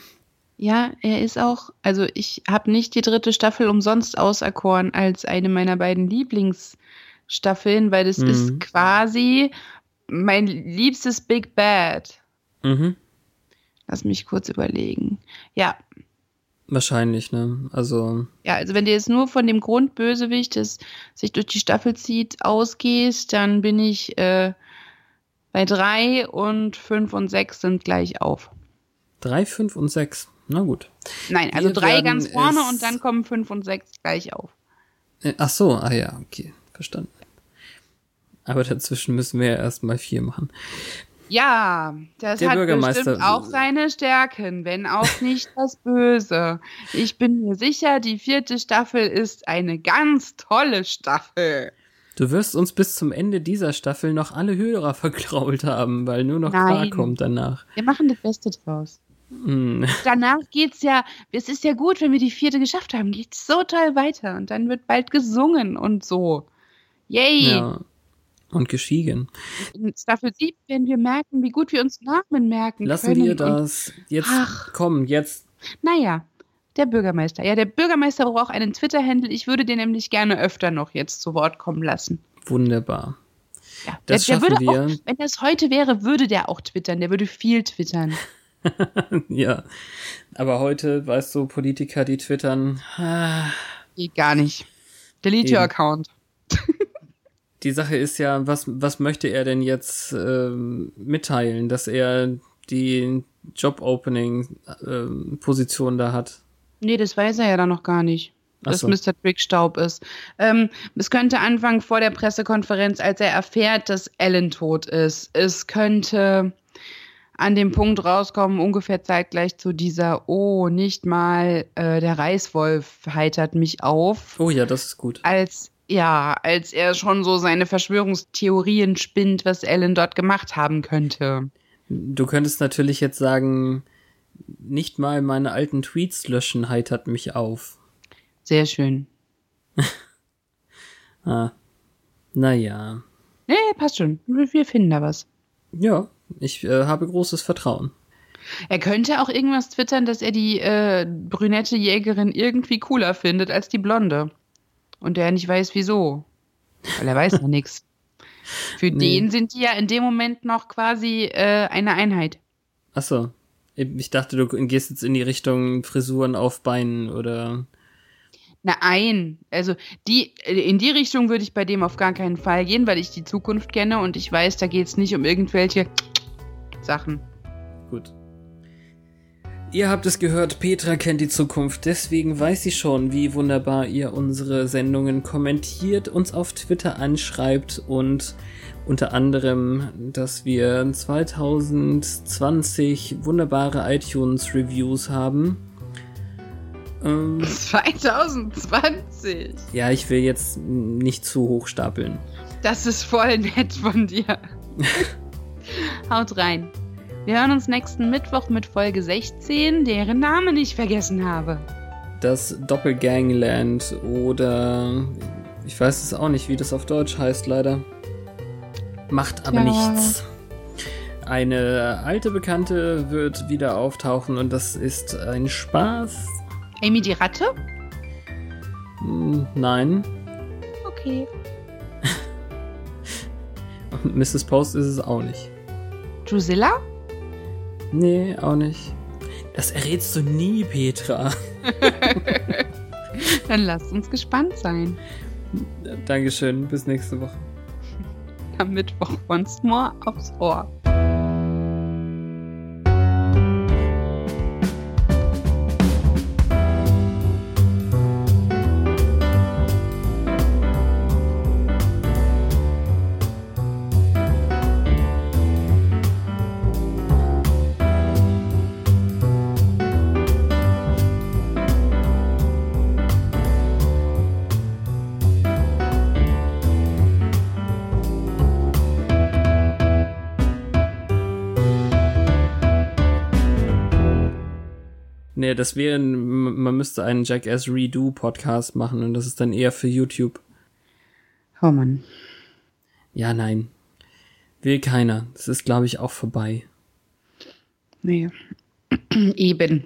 Ja, er ist auch, also ich habe nicht die dritte Staffel umsonst auserkoren als eine meiner beiden Lieblingsstaffeln, weil das mhm. ist quasi mein liebstes Big Bad. Mhm. Lass mich kurz überlegen. Ja. Wahrscheinlich, ne? Also. Ja, also wenn du jetzt nur von dem Grundbösewicht, das sich durch die Staffel zieht, ausgehst, dann bin ich äh, bei drei und fünf und sechs sind gleich auf. Drei, fünf und sechs. Na gut. Nein, also Wir drei ganz vorne und dann kommen fünf und sechs gleich auf. Äh, ach so, ah ja, okay, verstanden. Aber dazwischen müssen wir ja erstmal vier machen. Ja, das Der hat bestimmt auch seine Stärken, wenn auch nicht das Böse. Ich bin mir sicher, die vierte Staffel ist eine ganz tolle Staffel. Du wirst uns bis zum Ende dieser Staffel noch alle Hörer *laughs* vergrault haben, weil nur noch Nein. kommt danach. Wir machen das Beste draus. Hm. *laughs* Danach geht's ja, es ist ja gut, wenn wir die vierte geschafft haben, geht's so toll weiter und dann wird bald gesungen und so. Yay! Ja. Und geschiegen. In Staffel 7 werden wir merken, wie gut wir uns Namen merken Lassen können. wir und- das jetzt Ach. komm, jetzt Naja, der Bürgermeister. Ja, der Bürgermeister braucht einen Twitter-Handle. Ich würde den nämlich gerne öfter noch jetzt zu Wort kommen lassen. wunderbar. Ja, Das der, der schaffen wir. Auch, wenn das heute wäre, würde der auch twittern. Der würde viel twittern. *laughs* Ja. Aber heute, weißt du, Politiker, die twittern, ah, Geht gar nicht. Delete your Eben. account. Die Sache ist ja, was, was möchte er denn jetzt ähm, mitteilen, dass er die Job-Opening-Position da hat? Nee, das weiß er ja dann noch gar nicht. Ach Dass so. Mr. Trick Staub ist. Ähm, es könnte anfangen vor der Pressekonferenz, als er erfährt, dass Ellen tot ist. Es könnte an dem Punkt rauskommen, ungefähr zeitgleich zu dieser, oh, nicht mal äh, der Reißwolf heitert mich auf. Oh ja, das ist gut. Als, ja, als er schon so seine Verschwörungstheorien spinnt, was Ellen dort gemacht haben könnte. Du könntest natürlich jetzt sagen, nicht mal meine alten Tweets löschen heitert mich auf. Sehr schön. *laughs* Ah. Naja. Nee, passt schon. Wir finden da was. Ja, ich äh, habe großes Vertrauen. Er könnte auch irgendwas twittern, dass er die äh, brünette Jägerin irgendwie cooler findet als die blonde. Und er nicht weiß, wieso. Weil er weiß ja nichts. *laughs* Für Nee. den sind die ja in dem Moment noch quasi äh, eine Einheit. Achso. Ich dachte, du gehst jetzt in die Richtung Frisuren auf Beinen oder. Nein, also die in die Richtung würde ich bei dem auf gar keinen Fall gehen, weil ich die Zukunft kenne und ich weiß, da geht es nicht um irgendwelche Sachen. Gut. Ihr habt es gehört, Petra kennt die Zukunft, deswegen weiß sie schon, wie wunderbar ihr unsere Sendungen kommentiert, uns auf Twitter anschreibt und unter anderem, dass wir 2020 wunderbare iTunes-Reviews haben. Ähm, *laughs* 2020. ja, ich will jetzt nicht zu hoch stapeln. Das ist voll nett von dir. *laughs* Haut rein. Wir hören uns nächsten Mittwoch mit Folge 16, deren Namen ich vergessen habe. Das Doppelgangland oder ich weiß es auch nicht, wie das auf Deutsch heißt, leider. Macht aber Ja. nichts. Eine alte Bekannte wird wieder auftauchen und das ist ein Spaß. Amy die Ratte? Hm, Nein. Okay. Und *laughs* Mrs. Post ist es auch nicht. Drusilla? Nee, auch nicht. Das errätst du nie, Petra. *laughs* Dann lasst uns gespannt sein. Dankeschön, bis nächste Woche. Am Mittwoch once more aufs Ohr. Nee, das wäre, ein- man müsste einen Jackass Redo Podcast machen und das ist dann eher für YouTube. Oh Mann. Ja, nein. Will keiner. Das ist, glaube ich, auch vorbei. Nee. *clears throat* Eben.